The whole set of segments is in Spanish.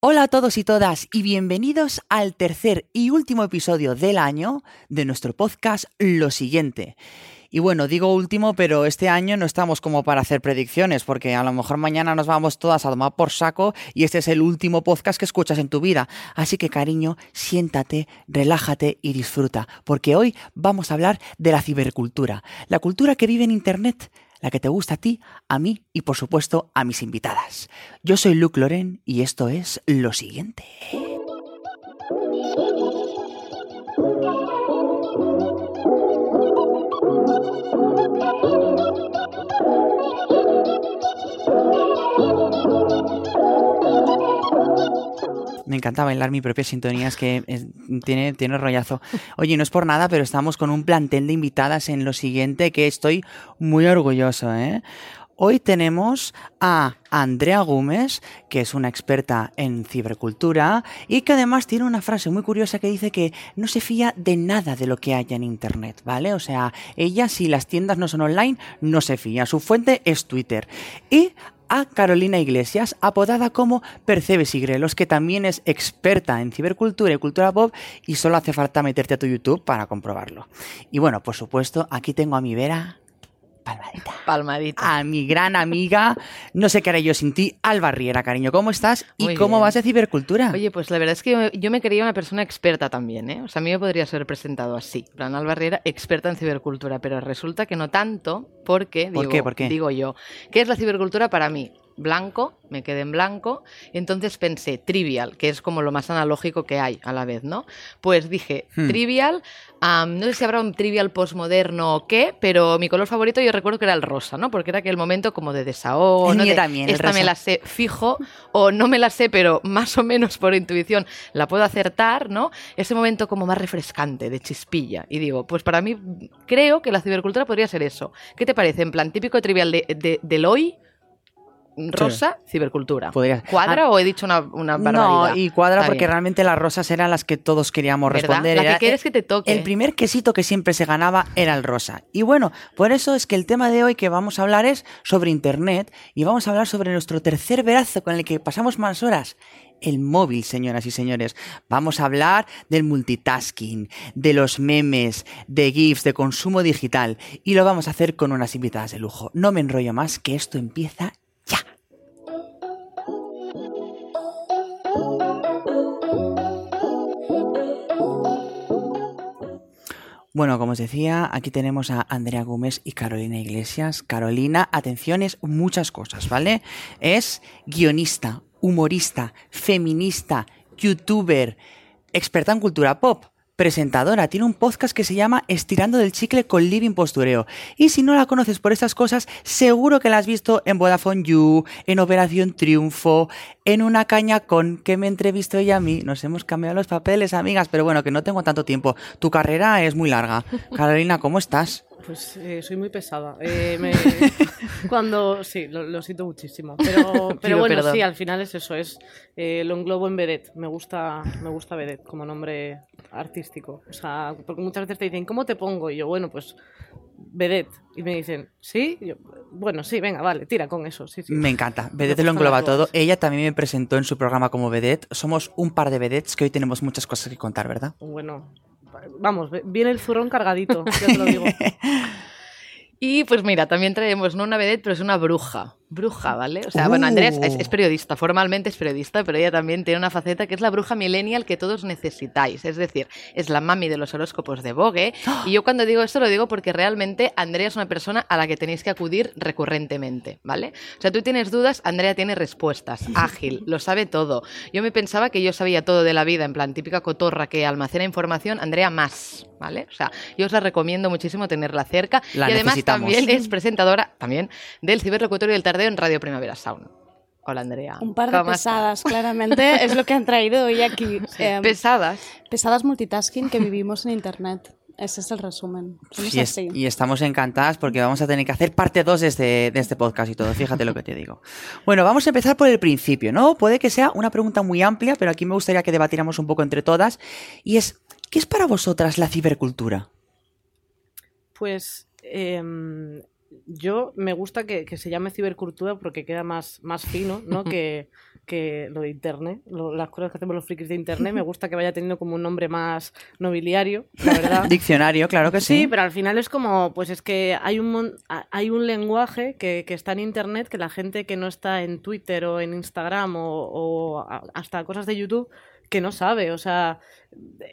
Hola a todos y todas y bienvenidos al tercer y último episodio del año de nuestro podcast Lo siguiente. Y bueno, digo último, pero este año no estamos como para hacer predicciones, porque a lo mejor mañana nos vamos todas a tomar por saco y este es el último podcast que escuchas en tu vida. Así que cariño, siéntate, relájate y disfruta, porque hoy vamos a hablar de la cibercultura, la cultura que vive en Internet la que te gusta a ti, a mí y por supuesto a mis invitadas. Yo soy Luke Loren y esto es lo siguiente. Me encanta bailar mi propia sintonía, es que tiene, tiene rollazo. Oye, no es por nada, pero estamos con un plantel de invitadas en lo siguiente que estoy muy orgulloso, ¿eh? Hoy tenemos a Andrea Gómez, que es una experta en cibercultura y que además tiene una frase muy curiosa que dice que no se fía de nada de lo que haya en Internet, ¿vale? O sea, ella si las tiendas no son online, no se fía. Su fuente es Twitter. Y a Carolina Iglesias, apodada como Percebes y Grelos, que también es experta en cibercultura y cultura pop y solo hace falta meterte a tu YouTube para comprobarlo. Y bueno, por supuesto, aquí tengo a mi Vera palmadita. Palmadita. A mi gran amiga, no sé qué haré yo sin ti, Alba Riera, cariño. ¿Cómo estás? ¿Y cómo vas de cibercultura? Oye, pues la verdad es que yo, me quería una persona experta también, ¿eh? O sea, a mí me podría ser presentado así. Plan, Alba Riera, experta en cibercultura, pero resulta que no tanto, porque, ¿Por digo, ¿Por qué? digo yo, ¿qué es la cibercultura para mí? Blanco, me quedé en blanco, entonces pensé trivial, que es como lo más analógico que hay a la vez, ¿no? Pues dije hmm. trivial, no sé si habrá un trivial postmoderno o qué, pero mi color favorito yo recuerdo que era el rosa, ¿no? Porque era aquel momento como de desahogo, ¿no? también, esta me la sé fijo o no me la sé, pero más o menos por intuición la puedo acertar, ¿no? Ese momento como más refrescante, de chispilla. Y digo, pues para mí creo que la cibercultura podría ser eso. ¿Qué te parece? En plan típico trivial de, de, del hoy rosa, cibercultura. ¿Cuadra ah, o he dicho una, una No, y cuadra porque realmente las rosas eran las que todos queríamos responder. La que quieres que te toque. El primer quesito que siempre se ganaba era el rosa. Y bueno, por eso es que el tema de hoy que vamos a hablar es sobre Internet y vamos a hablar sobre nuestro tercer verazo con el que pasamos más horas el móvil, señoras y señores. Vamos a hablar del multitasking, de los memes, de GIFs, de consumo digital. Y lo vamos a hacer con unas invitadas de lujo. No me enrollo más, que esto empieza Bueno, como os decía, aquí tenemos a Andrea Gómez y Carolina Iglesias. Carolina, atención, es muchas cosas, ¿vale? Es guionista, humorista, feminista, youtuber, experta en cultura pop presentadora, tiene un podcast que se llama Estirando del Chicle con Living Postureo. Y si no la conoces por estas cosas, seguro que la has visto en Vodafone You, en Operación Triunfo, en Una Caña con que me entrevistó ella a mí. Nos hemos cambiado los papeles, amigas, pero bueno, que no tengo tanto tiempo. Tu carrera es muy larga. Carolina, ¿cómo estás? Pues eh, soy muy pesada. Eh, cuando sí, lo, siento muchísimo. Pero, pero bueno, sí, al final es eso, es eh, lo englobo en vedette. Me gusta, me gusta vedette como nombre artístico. O sea, porque muchas veces te dicen, ¿cómo te pongo? Y yo, bueno, pues vedette. Y me dicen, ¿sí? bueno, sí, venga, vale, tira con eso. Sí, sí. Me encanta. Vedette lo engloba todo. Ella también me presentó en su programa como vedette. Somos un par de vedettes que hoy tenemos muchas cosas que contar, ¿verdad? Bueno, vamos, viene el zurrón cargadito, ya te lo digo. y pues mira, también traemos no una vedette, pero es una bruja bruja, ¿vale? O sea, bueno, Andrea es, uh. periodista, formalmente es periodista, pero ella también tiene una faceta que es la bruja millennial que todos necesitáis. Es decir, es la mami de los horóscopos de Vogue. Y yo cuando digo esto lo digo porque realmente Andrea es una persona a la que tenéis que acudir recurrentemente, ¿vale? O sea, tú tienes dudas, Andrea tiene respuestas, ágil, lo sabe todo. Yo me pensaba que yo sabía todo de la vida, en plan típica cotorra que almacena información, Andrea más, ¿vale? O sea, yo os la recomiendo muchísimo tenerla cerca. y además también es presentadora también del ciberlocutorio del en Radio Primavera Sound. Hola Andrea. Un par de pesadas, claramente, es lo que han traído hoy aquí. Em, pesadas. Pesadas multitasking que vivimos en Internet. Ese es el resumen. Y, estamos encantadas porque vamos a tener que hacer parte 2 de este, de este podcast y todo. Fíjate lo que te digo. Bueno, vamos a empezar por el principio, ¿no? Puede que sea una pregunta muy amplia, pero aquí me gustaría que debatiéramos un poco entre todas. Y es, ¿qué es para vosotras la cibercultura? Pues em, yo me gusta que, se llame cibercultura porque queda más, más fino, ¿no? que, que lo de internet, las cosas que hacemos los frikis de internet, me gusta que vaya teniendo como un nombre más nobiliario, la verdad. Diccionario, claro que sí. Sí, pero al final es como, pues es que hay un, hay un lenguaje que, que está en internet que la gente que no está en Twitter o en Instagram o, o hasta cosas de YouTube que no sabe, o sea,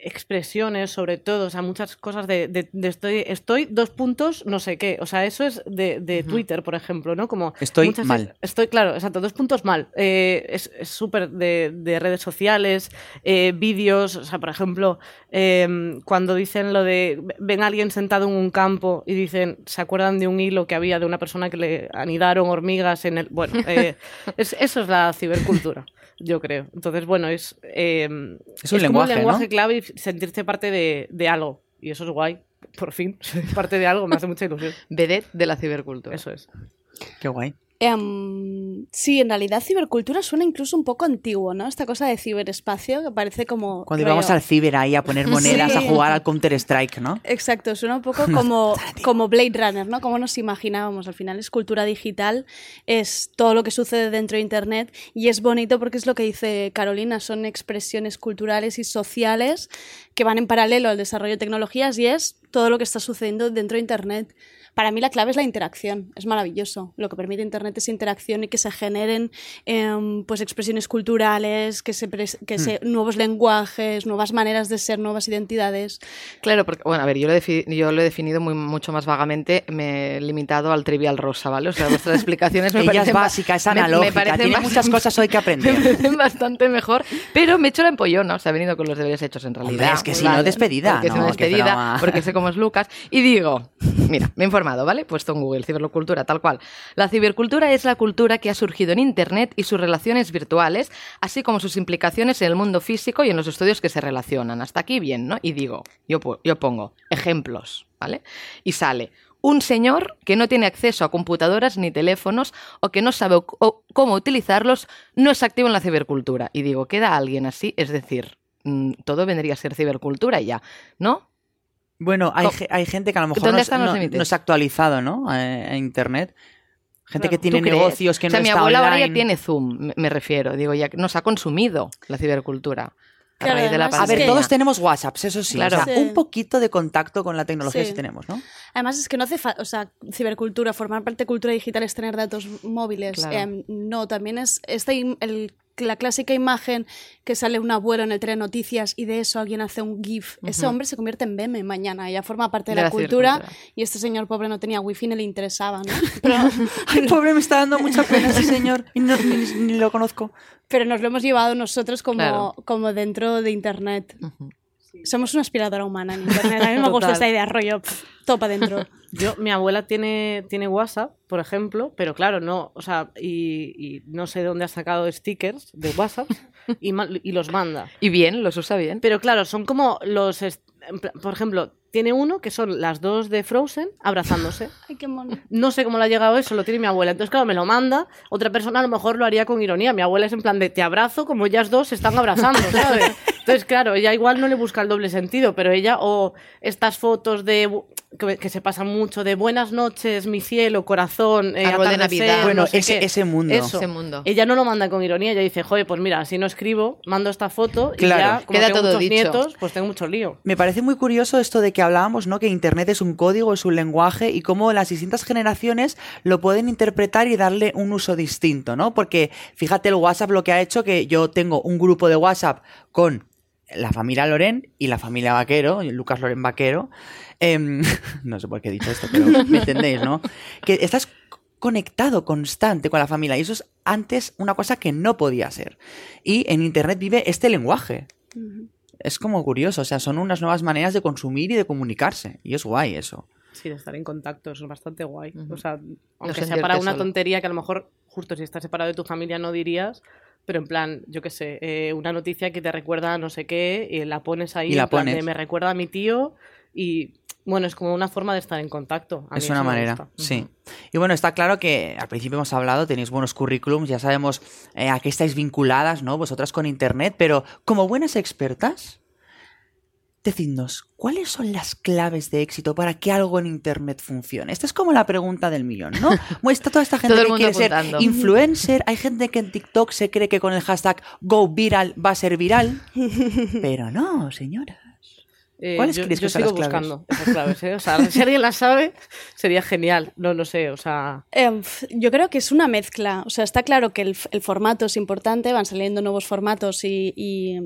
expresiones sobre todo, o sea, muchas cosas de, de, estoy, estoy dos puntos, no sé qué, o sea, eso es de, de Twitter, por ejemplo, ¿no? Como estoy mal. Estoy, claro, exacto, dos puntos mal. Eh, es súper de, de, redes sociales, eh, vídeos, o sea, por ejemplo, em, cuando dicen lo de, ven a alguien sentado en un campo y dicen, ¿se acuerdan de un hilo que había de una persona que le anidaron hormigas en el... Bueno, eh, eso es la cibercultura yo creo. Entonces, bueno, es, eh, es un lenguaje, un lenguaje clave y sentirse parte de, de, algo. Y eso es guay. Por fin, parte de algo, me hace mucha ilusión. Vedette de la cibercultura. Eso es. Qué guay. Um, sí, en realidad cibercultura suena incluso un poco antiguo, ¿no? Esta cosa de ciberespacio que parece como... Cuando íbamos al ciber ahí a poner monedas, a jugar al Counter-Strike, ¿no? Exacto, suena un poco como, como Blade Runner, ¿no? Como nos imaginábamos. Al final es cultura digital, es todo lo que sucede dentro de Internet y es bonito porque es lo que dice Carolina, son expresiones culturales y sociales que van en paralelo al desarrollo de tecnologías y es todo lo que está sucediendo dentro de Internet para mí la clave es la interacción. Es maravilloso. Lo que permite Internet es interacción y que se generen em, pues expresiones culturales, que se, que se hmm. nuevos lenguajes, nuevas maneras de ser, nuevas identidades. Claro, porque, bueno, a ver, yo lo he, yo lo he definido muy, mucho más vagamente, me he limitado al trivial rosa, ¿vale? O sea, vuestras explicaciones me Ella es básica, es analógica, tiene muchas cosas hoy que aprender. Me parecen bastante mejor, pero me he hecho la empollona, o sea, he venido con los deberes hechos en realidad. es que si no, despedida. Porque no, despedida, porque sé cómo es Lucas, y digo, mira, me informo ¿vale? Puesto en Google, cibercultura, tal cual. La cibercultura es la cultura que ha surgido en Internet y sus relaciones virtuales, así como sus implicaciones en el mundo físico y en los estudios que se relacionan. Hasta aquí bien, ¿no? Y digo, yo, yo pongo ejemplos, ¿vale? Y sale un señor que no tiene acceso a computadoras ni teléfonos o que no sabe cómo utilizarlos, no es activo en la cibercultura. Y digo, queda alguien así, es decir, mm, todo vendría a ser cibercultura ya, ¿no? Bueno, hay, hay gente que a lo mejor no, no, se ha actualizado, ¿no? A, Internet. Gente que tiene negocios que no o sea, mi abuela ahora ya tiene Zoom, me refiero. Digo, ya nos ha consumido la cibercultura. A, a ver, todos tenemos WhatsApp, eso sí. Claro. O sea, un poquito de contacto con la tecnología sí. tenemos, ¿no? Además es que no hace falta, o sea, cibercultura, formar parte de cultura digital es tener datos móviles. Em, no, también es este, el la clásica imagen que sale un abuelo en el tren noticias y de eso alguien hace un GIF. Ese hombre se convierte en meme mañana, ya forma parte de, la, cultura, y este señor pobre no tenía wifi ni le interesaba, ¿no? Pero, Ay, pobre, me está dando mucha pena ese señor y no, ni, lo conozco. Pero nos lo hemos llevado nosotros como, como dentro de Internet. Somos una aspiradora humana en Internet. A mí me gusta esta idea, rollo, topa dentro. Yo, mi abuela tiene, tiene WhatsApp, por ejemplo, pero claro, no, o sea, y, no sé de dónde ha sacado stickers de WhatsApp y, y, los manda. Y bien, los usa bien. Pero claro, son como los, por ejemplo, tiene uno que son las dos de Frozen abrazándose. Ay, qué mono. No sé cómo le ha llegado eso, lo tiene mi abuela. Entonces, claro, me lo manda. Otra persona a lo mejor lo haría con ironía. Mi abuela es en plan de te abrazo como ellas dos se están abrazando, ¿sabes? Entonces, claro, ella igual no le busca el doble sentido, pero ella, o estas fotos de que, se pasa mucho de buenas noches, mi cielo, corazón, eh, de Navidad. Bueno, ese, ese, mundo. ese mundo. Ella no lo manda con ironía, ella dice, joder, pues mira, si no escribo, mando esta foto y ya, como Queda tengo todo muchos dicho. nietos, pues tengo mucho lío. Me parece muy curioso esto de que hablábamos, ¿no? Que Internet es un código, es un lenguaje y cómo las distintas generaciones lo pueden interpretar y darle un uso distinto, ¿no? Porque fíjate el WhatsApp lo que ha hecho que yo tengo un grupo de WhatsApp con la familia Loren y la familia Vaquero, Lucas Loren Vaquero. Em, no sé por qué he dicho esto, pero me entendéis, ¿no? Que estás conectado constante con la familia y eso es antes una cosa que no podía ser. Y en Internet vive este lenguaje. Es como curioso, o sea, son unas nuevas maneras de consumir y de comunicarse. Y es guay eso. Sí, de estar en contacto, es bastante guay. O sea, aunque sea para una tontería que a lo mejor, justo si estás separado de tu familia, no dirías, pero en plan, yo qué sé, eh, una noticia que te recuerda a no sé qué, y la pones ahí, y la pones. me recuerda a mi tío, y bueno, es como una forma de estar en contacto. es una manera, sí. Y bueno, está claro que al principio hemos hablado, tenéis buenos currículums, ya sabemos eh, a qué estáis vinculadas, ¿no? Vosotras con Internet, pero como buenas expertas, decidnos, ¿cuáles son las claves de éxito para que algo en Internet funcione? Esta es como la pregunta del millón, ¿no? Está toda esta gente que quiere ser influencer, hay gente que en TikTok se cree que con el hashtag go viral va a ser viral, pero no, señora. Eh, ¿Cuáles crees que sigo buscando esas claves, ¿eh? O sea, si alguien las sabe, sería genial. No lo sé, o sea... Em, yo creo que es una mezcla. O sea, está claro que el, formato es importante, van saliendo nuevos formatos y,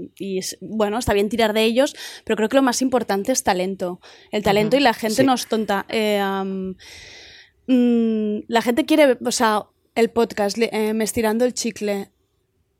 bueno, está bien tirar de ellos, pero creo que lo más importante es talento. El talento y la gente no es tonta. Eh, mm, la gente quiere, o sea, el podcast, me estirando el chicle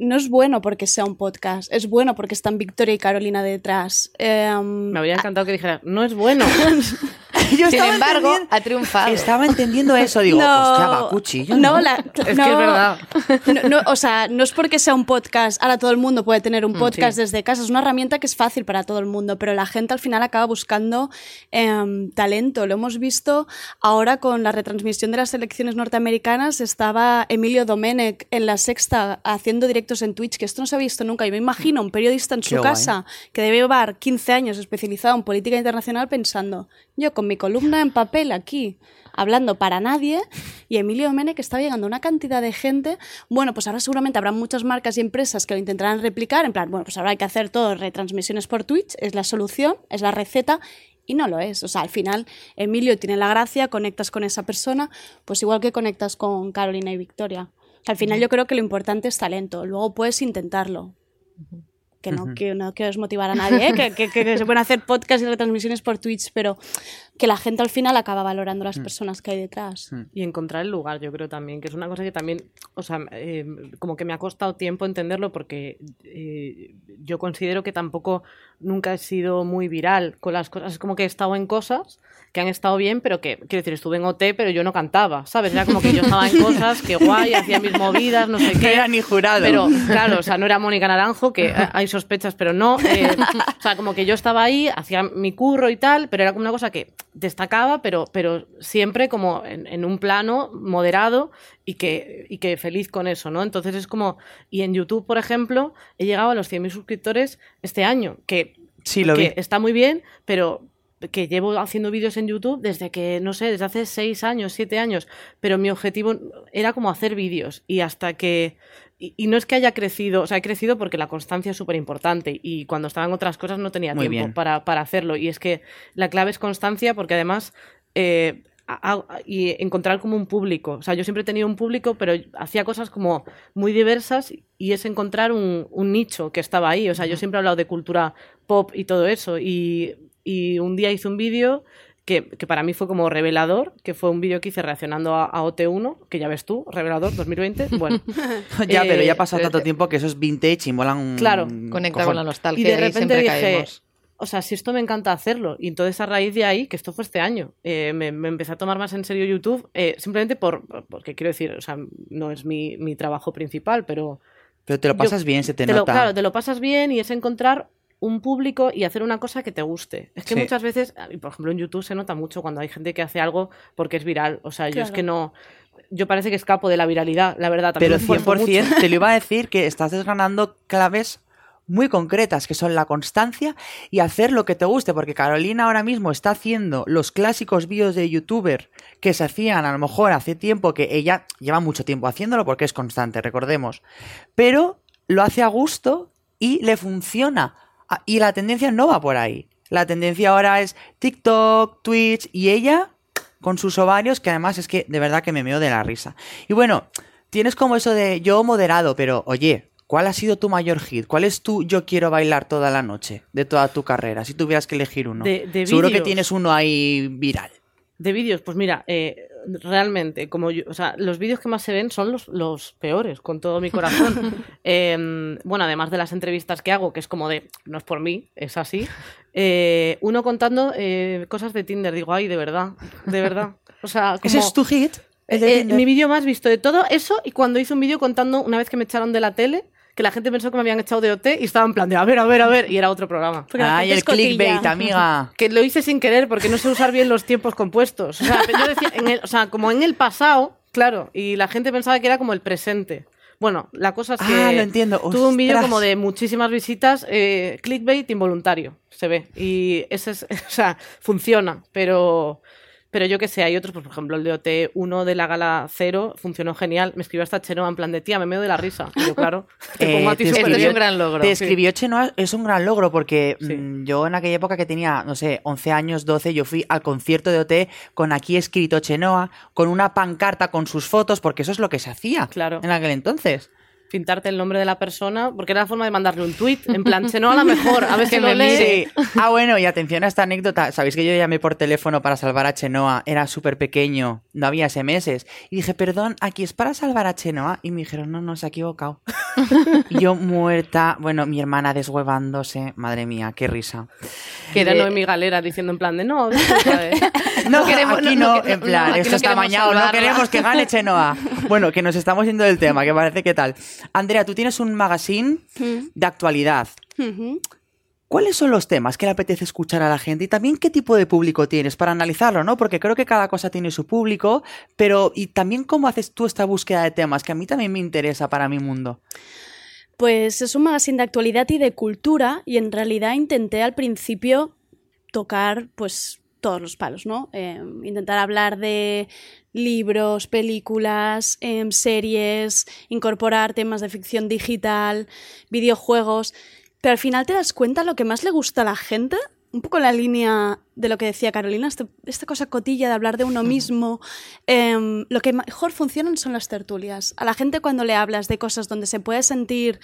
no es bueno porque sea un podcast, es bueno porque están Victoria y Carolina detrás. Em, Me habría encantado que dijera, no es bueno. Sin embargo, ha triunfado. Estaba entendiendo eso, digo, no, hostia, va cuchillo. No, es que es verdad. o sea, no es porque sea un podcast, ahora todo el mundo puede tener un mm, podcast desde casa, es una herramienta que es fácil para todo el mundo, pero la gente al final acaba buscando em, talento. Lo hemos visto ahora con la retransmisión de las elecciones norteamericanas, estaba Emilio Domenech en la sexta haciendo directos en Twitch, que esto no se ha visto nunca. Yo me imagino un periodista en su casa que debe llevar 15 años especializado en política internacional pensando, yo con mi columna en papel aquí, hablando para nadie, y Emilio Mene que está llegando una cantidad de gente, bueno, pues ahora seguramente habrá muchas marcas y empresas que lo intentarán replicar, en plan, bueno, pues ahora hay que hacer todo retransmisiones por Twitch, es la solución, es la receta, y no lo es. O sea, al final Emilio tiene la gracia, conectas con esa persona, pues igual que conectas con Carolina y Victoria. Al final yo creo que lo importante es talento, luego puedes intentarlo que no, que no quiero desmotivar a nadie, ¿eh? que, que, se pueden hacer podcasts y retransmisiones por Twitch, pero que la gente al final acaba valorando las mm. personas que hay detrás. Mm. Y encontrar el lugar, yo creo también, que es una cosa que también, o sea, eh, como que me ha costado tiempo entenderlo porque eh, yo considero que tampoco nunca he sido muy viral con las cosas, es como que he estado en cosas que han estado bien, pero que, quiero decir, estuve en OT, pero yo no cantaba, ¿sabes? Era como que yo estaba en cosas, que guay, hacía mis movidas, no sé qué. No era ni jurado. Pero, claro, o sea, no era Mónica Naranjo, que hay sospechas, pero no. Eh, o sea, como que yo estaba ahí, hacía mi curro y tal, pero era como una cosa que destacaba, pero, pero siempre como en, un plano moderado y que, y que feliz con eso, ¿no? Entonces es como, y en YouTube, por ejemplo, he llegado a los 100.000 suscriptores este año, que, sí, lo que está muy bien, pero que llevo haciendo vídeos en YouTube desde que, no sé, desde hace seis años, siete años, pero mi objetivo era como hacer vídeos y hasta que... Y, no es que haya crecido, o sea, he crecido porque la constancia es súper importante y cuando estaba en otras cosas no tenía tiempo para, para, hacerlo. Y es que la clave es constancia porque además... Eh, y encontrar como un público. O sea, yo siempre he tenido un público, pero hacía cosas como muy diversas y es encontrar un, un nicho que estaba ahí. O sea, yo siempre he hablado de cultura pop y todo eso. Y y un día hice un vídeo que, para mí fue como revelador, que fue un vídeo que hice reaccionando a, OT1, que ya ves tú, revelador 2020. Bueno. ya, pero ya ha pasado tanto tiempo que eso es vintage y molan. Claro, conecta con la nostalgia. Y de repente dije, o sea, si esto me encanta hacerlo. Y entonces a raíz de ahí, que esto fue este año, eh, me, empecé a tomar más en serio YouTube, eh, simplemente por, porque quiero decir, o sea, no es mi, mi trabajo principal, pero... Pero te lo pasas bien, se te, nota. claro, te lo pasas bien y es encontrar un público y hacer una cosa que te guste. Es que muchas veces, por ejemplo en YouTube se nota mucho cuando hay gente que hace algo porque es viral. O sea, yo es que no... Yo parece que escapo de la viralidad, la verdad. Pero 100% te lo iba a decir que estás desgranando claves muy concretas, que son la constancia y hacer lo que te guste, porque Carolina ahora mismo está haciendo los clásicos vídeos de youtuber que se hacían a lo mejor hace tiempo, que ella lleva mucho tiempo haciéndolo porque es constante, recordemos, pero lo hace a gusto y le funciona y la tendencia no va por ahí. La tendencia ahora es TikTok, Twitch y ella con sus ovarios, que además es que de verdad que me meo de la risa. Y bueno, tienes como eso de yo moderado, pero oye, ¿cuál ha sido tu mayor hit? ¿Cuál es tu yo quiero bailar toda la noche de toda tu carrera? Si tuvieras que elegir uno. Seguro que tienes uno ahí viral. De vídeos, pues mira, eh, realmente, como yo, o sea, los vídeos que más se ven son los, los peores, con todo mi corazón. Em, bueno, además de las entrevistas que hago, que es como de, no es por mí, es así. Eh, uno contando eh, cosas de Tinder, digo, ay, de verdad, de verdad. O sea, ¿Ese es tu hit? mi vídeo más visto de todo eso y cuando hice un vídeo contando una vez que me echaron de la tele que la gente pensó que me habían echado de OT y estaba en plan de a ver, a ver, a ver, y era otro programa. Ay, el clickbait, amiga. Que lo hice sin querer porque no sé usar bien los tiempos compuestos. O sea, yo decía, o sea, como en el pasado, claro, y la gente pensaba que era como el presente. Bueno, la cosa es Ah, que lo entiendo. tuve un vídeo como de muchísimas visitas, eh, clickbait involuntario, se ve. Y ese es, o sea, funciona, pero, pero yo que sé, hay otros, pues, por ejemplo, el de OT1 de la gala 0 funcionó genial. Me escribió hasta Chenoa en plan de tía, me meo de la risa. Y yo, claro, te Eh, pongo a ti te súper Esto es un gran logro. Te escribió Chenoa, es un gran logro porque Sí. mm, yo en aquella época que tenía, no sé, 11 años, 12, yo fui al concierto de OT con aquí escrito Chenoa, con una pancarta con sus fotos, porque eso es lo que se hacía Claro. en aquel entonces. Pintarte el nombre de la persona, porque era la forma de mandarle un tweet, en plan, Chenoa a la mejor, a ver si lo lee. mire. Ah, bueno, y atención a esta anécdota. Sabéis que yo llamé por teléfono para salvar a Chenoa. Era súper pequeño, no había SMS. Y dije, perdón, aquí es para salvar a Chenoa. Y me dijeron, no, no, se ha equivocado. Y yo muerta. Bueno, mi hermana deshuevándose. Madre mía, qué risa. Que era Eh, Noemi Galera diciendo en plan de no, eh". No, queremos- aquí no- no, no en plan, no, esto no está amañado, no queremos que gane Chenoa. Bueno, que nos estamos yendo del tema, que parece que tal. Andrea, tú tienes un magazine de actualidad. ¿Cuáles son los temas que le apetece escuchar a la gente y también qué tipo de público tienes para analizarlo, ¿no? Porque creo que cada cosa tiene su público, pero y también cómo haces tú esta búsqueda de temas, que a mí también me interesa para mi mundo. Pues es un magazine de actualidad y de cultura y en realidad intenté al principio tocar pues todos los palos, ¿no? Eh, intentar hablar de libros, películas, em, series, incorporar temas de ficción digital, videojuegos, pero al final te das cuenta lo que más le gusta a la gente, un poco la línea de lo que decía Carolina, este- esta cosa cotilla de hablar de uno mismo, em, lo que mejor funcionan son las tertulias. A la gente cuando le hablas de cosas donde se puede sentir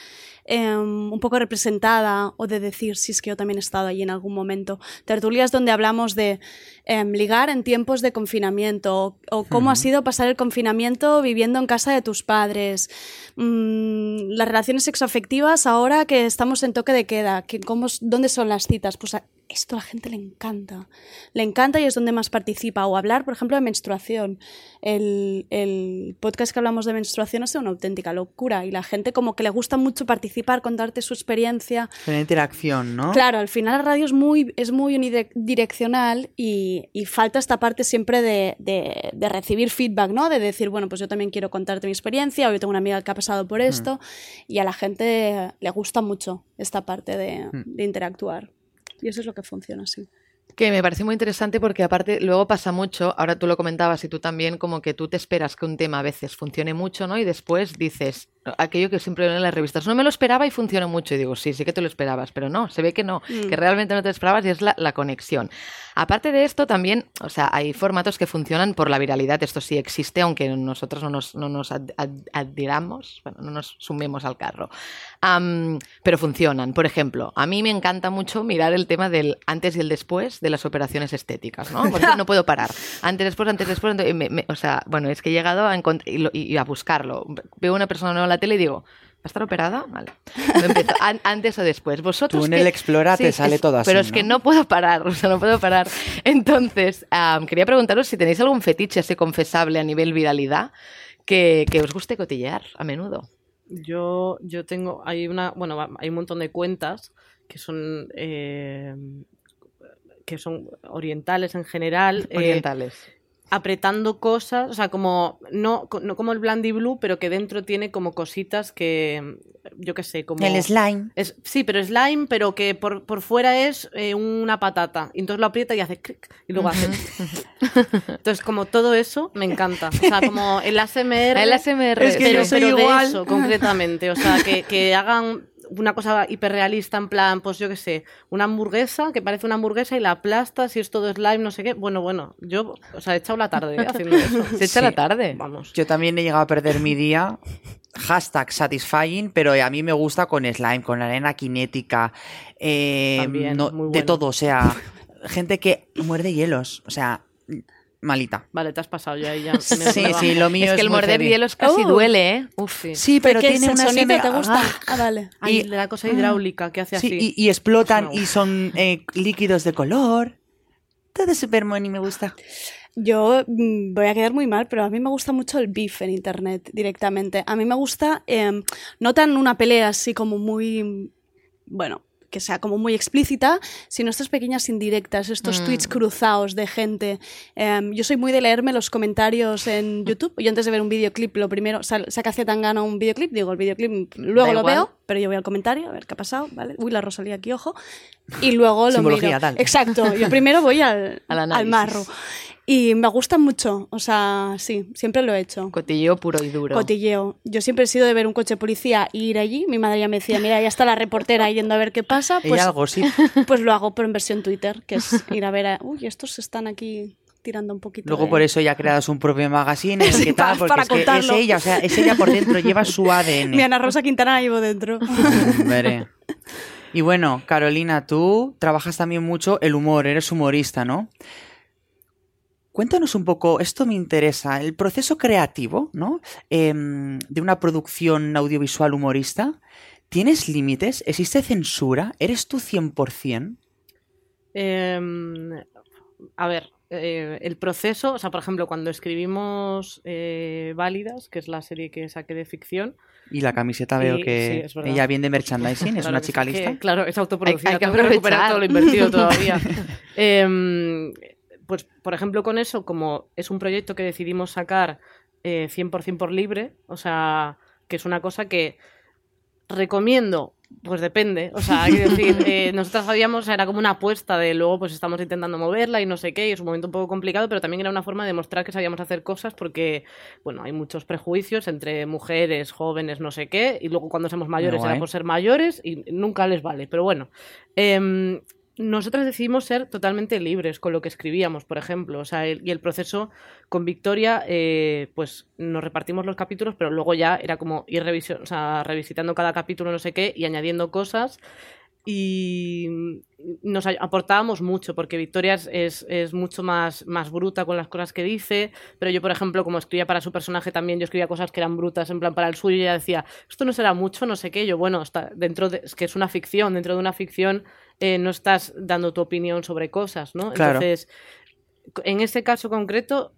em, un poco representada o de decir, si es que yo también he estado allí en algún momento. Tertulias donde hablamos de em, ligar en tiempos de confinamiento o, o cómo ha sido pasar el confinamiento viviendo en casa de tus padres. Mm, las relaciones sexoafectivas ahora que estamos en toque de queda, que cómo, ¿dónde son las citas? Pues a esto a la gente le encanta. Le encanta y es donde más participa. O hablar, por ejemplo, de menstruación. El, el podcast que hablamos de menstruación es una auténtica locura y la gente como que le gusta mucho participar, contarte su experiencia. Una interacción, ¿no? Claro, al final la radio es muy, es muy unidireccional y, y falta esta parte siempre de, de- de recibir feedback, ¿no? De decir, bueno, pues yo también quiero contarte mi experiencia o yo tengo una amiga que ha pasado por esto y a la gente le gusta mucho esta parte de, de interactuar. Y eso es lo que funciona así. Que me parece muy interesante porque aparte luego pasa mucho, ahora tú lo comentabas y tú también, como que tú te esperas que un tema a veces funcione mucho, ¿no? Y después dices aquello que siempre en las revistas, no me lo esperaba y funciona mucho. Y digo, sí, sí que te lo esperabas, pero no, se ve que no, Mm. que realmente no te lo esperabas y es la, la conexión. Aparte de esto, también, o sea, hay formatos que funcionan por la viralidad, esto sí existe, aunque nosotros no nos, no nos ad- ad- adhiramos, bueno, no nos sumemos al carro. Am, pero funcionan. Por ejemplo, a mí me encanta mucho mirar el tema del antes y el después de las operaciones estéticas, ¿no? Por eso no puedo parar. Antes, después, antes, después. y me- me- o sea, bueno, es que he llegado a, y, lo- y a buscarlo. Veo una persona nueva en la tele y digo, ¿va a estar operada? Vale. Lo empiezo, an- antes o después. Vosotros. Tú en el Explora te sale todo así, Pero es que ¿no? puedo parar, o sea, no puedo parar. Entonces, quería preguntaros si tenéis algún fetiche así confesable a nivel viralidad que, que os guste cotillear a menudo. Yo, yo tengo, hay una, bueno, hay un montón de cuentas que son eh, que son orientales en general. eh, Orientales. apretando cosas, o sea, como no, no como el Blandy Blue, pero que dentro tiene como cositas que yo qué sé, como El slime. es, sí, pero slime, pero que por, por fuera es eh, una patata. Y entonces lo aprieta y hace clic y luego hace. entonces, como todo eso, me encanta. O sea, como el ASMR. El ASMR. Es que pero, yo soy pero de eso, concretamente. O sea, que, que hagan una cosa hiperrealista en plan, pues yo qué sé, una hamburguesa que parece una hamburguesa y la aplastas y es todo slime, no sé qué. Bueno, bueno, yo, o sea, he echado la tarde haciendo eso. Se echa la tarde. Vamos. Yo también he llegado a perder mi día. Hashtag satisfying, pero a mí me gusta con slime, con arena cinética, eh, También, no- muy de todo. O sea, gente que muerde hielos. O sea, malita. Vale, te has pasado ya y ya. me Sí, sí, lo mío es es, que el muy morder heavy. hielos casi Oh. duele, ¿eh? Uf. Sí. Sí, pero ¿Qué es tiene el una sonido? ¿Te gusta? Ah. Ah, vale. Ay, Y- la cosa hidráulica que hace Sí, así. y, y explotan y son eh, líquidos de color. Todo es super y me gusta. Yo mm, voy a quedar muy mal, pero a mí me gusta mucho el beef en internet directamente. A mí me gusta, em, no tan una pelea así como muy, bueno, que sea como muy explícita, sino estas pequeñas indirectas, estos mm. tweets cruzados de gente. Em, yo soy muy de leerme los comentarios en YouTube. Yo antes de ver un videoclip, lo primero, saca hacia Tangana un videoclip, digo, el videoclip luego lo veo, pero yo voy al comentario a ver qué ha pasado, ¿vale? Uy, la Rosalía aquí, ojo. Y luego lo miro. Exacto, yo primero voy al, al marro. Y me gusta mucho, o sea, sí, siempre lo he hecho. Cotilleo puro y duro. Cotilleo. Yo siempre he sido de ver un coche de policía e ir allí. Mi madre ya me decía, mira, ya está la reportera yendo a ver qué pasa. Pues, algo, sí. Pues lo hago, pero en versión Twitter, que es ir a ver a, uy, estos están aquí tirando un poquito. Luego por eso ya creado un propio magazine, ¿qué tal? Porque es, que es ella, o sea, es ella por dentro, lleva su ADN. Mi Ana Rosa Quintana llevo dentro. Veré. Y bueno, Carolina, tú trabajas también mucho el humor, eres humorista, ¿no? Cuéntanos un poco, esto me interesa, el proceso creativo ¿no? Em, de una producción audiovisual humorista. ¿Tienes límites? ¿Existe censura? ¿Eres tú 100%? Em, a ver, eh, el proceso, o sea, por ejemplo, cuando escribimos eh, Válidas, que es la serie que saqué de ficción. Y la camiseta veo que ella viene de merchandising, es una chica lista. claro, es autoproducida, hay, que, recuperar todo lo invertido todavía. eh, pues, por ejemplo, con eso, como es un proyecto que decidimos sacar eh, 100% por libre, o sea, que es una cosa que recomiendo, pues depende, o sea, hay que decir, eh, nosotros sabíamos, era como una apuesta de luego pues estamos intentando moverla y no sé qué, y es un momento un poco complicado, pero también era una forma de demostrar que sabíamos hacer cosas porque, bueno, hay muchos prejuicios entre mujeres, jóvenes, no sé qué, y luego cuando somos mayores era por ser mayores y nunca les vale, pero bueno. Eh, nosotros decidimos ser totalmente libres con lo que escribíamos, por ejemplo. O sea, y el proceso con Victoria, eh, pues nos repartimos los capítulos, pero luego ya era como ir revisitando cada capítulo, no sé qué, y añadiendo cosas. Y nos aportábamos mucho, porque Victoria es, es, mucho más, más bruta con las cosas que dice, pero yo, por ejemplo, como escribía para su personaje también, yo escribía cosas que eran brutas, en plan para el suyo, y ella decía, esto no será mucho, no sé qué, yo, bueno, está dentro de, que es una ficción, dentro de una ficción eh, no estás dando tu opinión sobre cosas, ¿no? Entonces, en este caso concreto,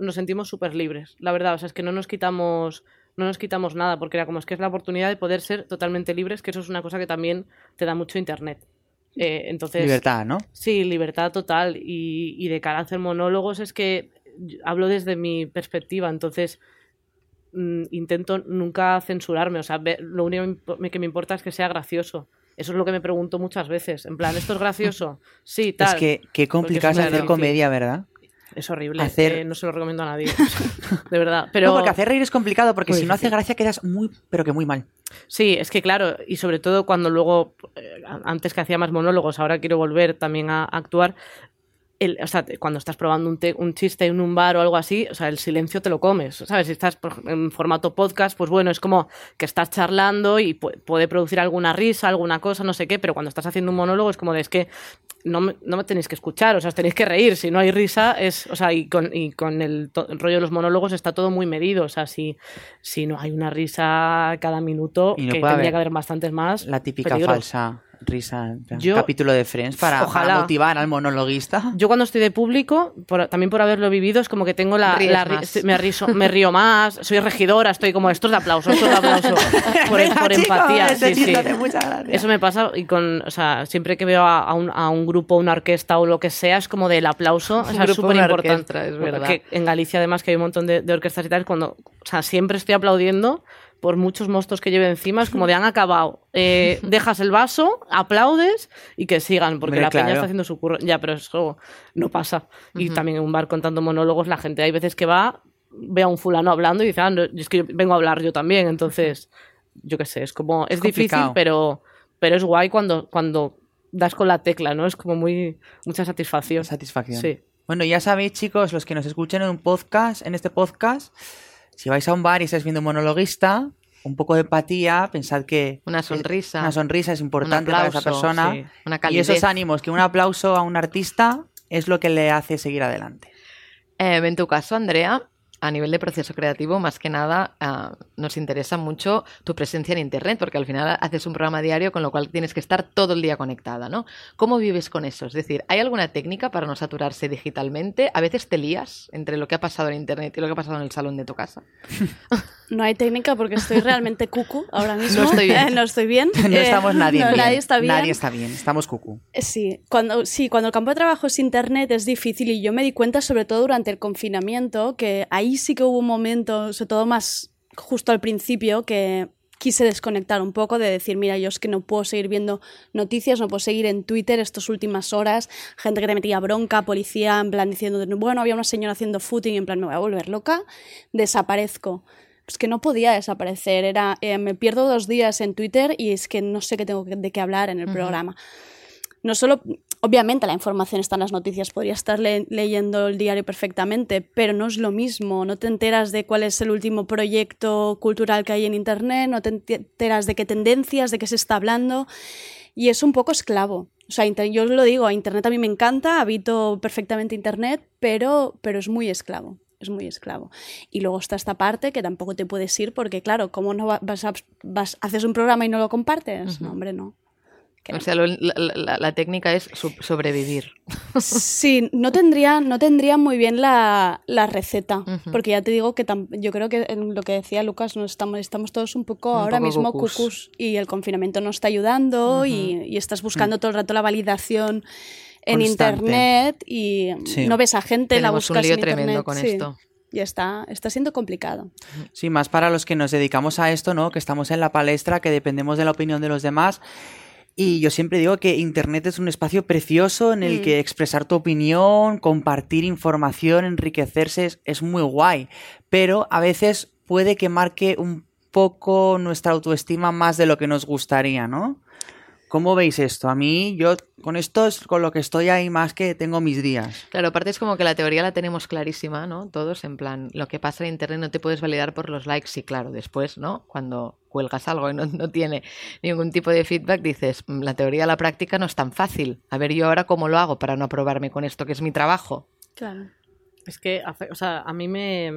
nos sentimos súper libres, la verdad, o sea, es que no nos quitamos no nos quitamos nada, porque era como es que es la oportunidad de poder ser totalmente libres, que eso es una cosa que también te da mucho Internet. Eh, entonces, libertad, ¿no? Sí, libertad total. Y, y, de cara a hacer monólogos es que hablo desde mi perspectiva, entonces mm, intento nunca censurarme, o sea, lo único que me importa es que sea gracioso. Eso es lo que me pregunto muchas veces. En plan, ¿esto es gracioso? Sí, tal. Es que qué complicado es hacer comedia, ¿verdad? Es horrible. Hacer... no se lo recomiendo a nadie. de verdad. Pero... No, porque hacer reír es complicado, porque si no hace gracia quedas muy, pero que muy mal. Sí, es que claro, y sobre todo cuando luego, eh, antes que hacía más monólogos, ahora quiero volver también a actuar, o sea, cuando estás probando un, un, chiste en un bar o algo así, o sea, el silencio te lo comes, ¿sabes? Si estás en formato podcast, pues bueno, es como que estás charlando y puede producir alguna risa, alguna cosa, no sé qué, pero cuando estás haciendo un monólogo es como de, es que no me, no me tenéis que escuchar, o sea, os tenéis que reír, si no hay risa, es, o sea, y con, y con el, rollo de los monólogos está todo muy medido, o sea, si, si no hay una risa cada minuto, que tendría que haber bastantes más. La típica falsa risa, capítulo de Friends para, motivar al monologuista. Yo cuando estoy de público, también por haberlo vivido, es como que tengo la... me, me, río más, soy regidora, estoy como, esto es de aplauso, esto es de aplauso, por, empatía. Eso me pasa y con, o sea, siempre que veo a, un, a un grupo, una orquesta o lo que sea, es como del aplauso, es súper importante. Es verdad. en Galicia además que hay un montón de, de orquestas y tal, cuando, o sea, siempre estoy aplaudiendo por muchos monstruos que lleve encima, es como de han acabado. Eh, dejas el vaso, aplaudes y que sigan, porque la peña está haciendo su curro. Ya, pero eso no pasa. Y también en un bar contando monólogos, la gente hay veces que va, ve a un fulano hablando y dice, ah, es que vengo a hablar yo también. Entonces, yo qué sé, es como, es, difícil, pero, pero es guay cuando, cuando das con la tecla, ¿no? Es como muy, mucha satisfacción. Satisfacción. Sí. Bueno, ya sabéis, chicos, los que nos escuchen en un podcast, en este podcast, si vais a un bar y estáis viendo un monologuista, un poco de empatía, pensad que una sonrisa, una sonrisa es importante para esa persona. y esos ánimos, que un aplauso a un artista es lo que le hace seguir adelante. Eh, en tu caso, Andrea, a nivel de proceso creativo, más que nada, ah, nos interesa mucho tu presencia en Internet, porque al final haces un programa diario, con lo cual tienes que estar todo el día conectada, ¿no? ¿Cómo vives con eso? Es decir, ¿hay alguna técnica para no saturarse digitalmente? ¿A veces te lías entre lo que ha pasado en Internet y lo que ha pasado en el salón de tu casa? No hay técnica porque estoy realmente cucu ahora mismo. No estoy bien. no estoy bien. no estamos nadie bien. Nadie está bien. Nadie está bien, estamos cucu. Eh, sí cuando, sí, cuando el campo de trabajo es internet es difícil y yo me di cuenta sobre todo durante el confinamiento que ahí sí que hubo un momento, sobre todo más justo al principio, que quise desconectar un poco de decir, mira, yo es que no puedo seguir viendo noticias, no puedo seguir en Twitter estas últimas horas, gente que te metía bronca, policía, en plan diciendo, bueno, había una señora haciendo footing, en plan, me voy a volver loca, desaparezco es que no podía desaparecer. Era, eh, me pierdo dos días en Twitter y es que no sé qué tengo de qué hablar en el programa. No solo, obviamente la información está en las noticias, podría estar leyendo el diario perfectamente, pero no es lo mismo. No te enteras de cuál es el último proyecto cultural que hay en Internet, no te enteras de qué tendencias, de qué se está hablando. Y es un poco esclavo. O sea, yo lo digo, a Internet a mí me encanta, habito perfectamente Internet, pero, pero es muy esclavo es muy esclavo. Y luego está esta parte que tampoco te puedes ir porque, claro, ¿cómo no vas a, vas, haces un programa y no lo compartes? No, hombre, no. O sea, la, técnica es sobrevivir. Sí, no tendría, no tendría muy bien la, receta, porque ya te digo que yo creo que en lo que decía Lucas, nos estamos, estamos todos un poco ahora mismo cucus. y el confinamiento no está ayudando y, estás buscando mm. todo el rato la validación en internet y no ves a gente, la buscas un lío tremendo con esto. Y está, está siendo complicado. Sí, más para los que nos dedicamos a esto, ¿no? Que estamos en la palestra, que dependemos de la opinión de los demás. Y yo siempre digo que Internet es un espacio precioso en el mm. que expresar tu opinión, compartir información, enriquecerse es, es, muy guay. Pero a veces puede que marque un poco nuestra autoestima más de lo que nos gustaría, ¿no? ¿Cómo veis esto? A mí, yo con esto es con lo que estoy ahí más que tengo mis días. Claro, aparte es como que la teoría la tenemos clarísima, ¿no? Todos, en plan, lo que pasa en Internet no te puedes validar por los likes, y claro, después, ¿no? Cuando cuelgas algo y no, no tiene ningún tipo de feedback, dices, mm, la teoría a la práctica no es tan fácil. A ver, yo ahora cómo lo hago para no aprobarme con esto que es mi trabajo. Claro. Es que, o sea, a mí me,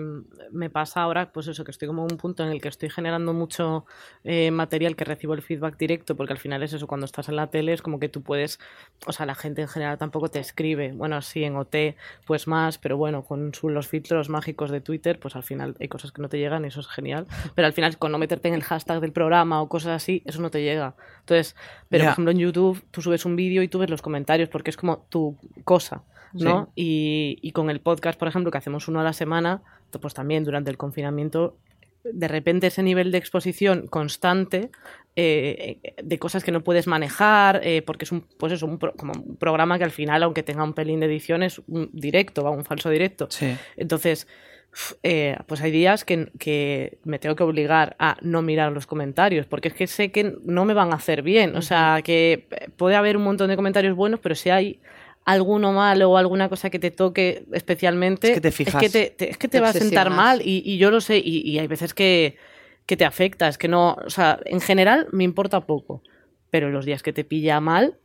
me, pasa ahora, pues eso, que estoy como en un punto en el que estoy generando mucho eh, material que recibo el feedback directo, porque al final es eso, cuando estás en la tele es como que tú puedes, o sea, la gente en general tampoco te escribe, bueno, sí, en OT, pues más, pero bueno, con los filtros mágicos de Twitter, pues al final hay cosas que no te llegan y eso es genial, pero al final con no meterte en el hashtag del programa o cosas así, eso no te llega. Entonces, pero por ejemplo en YouTube tú subes un vídeo y tú ves los comentarios porque es como tu cosa. ¿No? Y, y, con el podcast, por ejemplo, que hacemos uno a la semana, pues también durante el confinamiento, de repente ese nivel de exposición constante eh, de cosas que no puedes manejar, eh, porque es un, pues eso, un, como un programa que al final, aunque tenga un pelín de edición, es un directo, va un falso directo. Entonces, eh, pues hay días que, que, me tengo que obligar a no mirar los comentarios, porque es que sé que no me van a hacer bien. O sea, que puede haber un montón de comentarios buenos, pero si hay alguno malo o alguna cosa que te toque especialmente, es que te, fijas, es que te, es que te, va a sentar mal y, y, yo lo sé y, y hay veces que, que, te afecta, es que no, o sea, en general me importa poco pero los días que te pilla mal,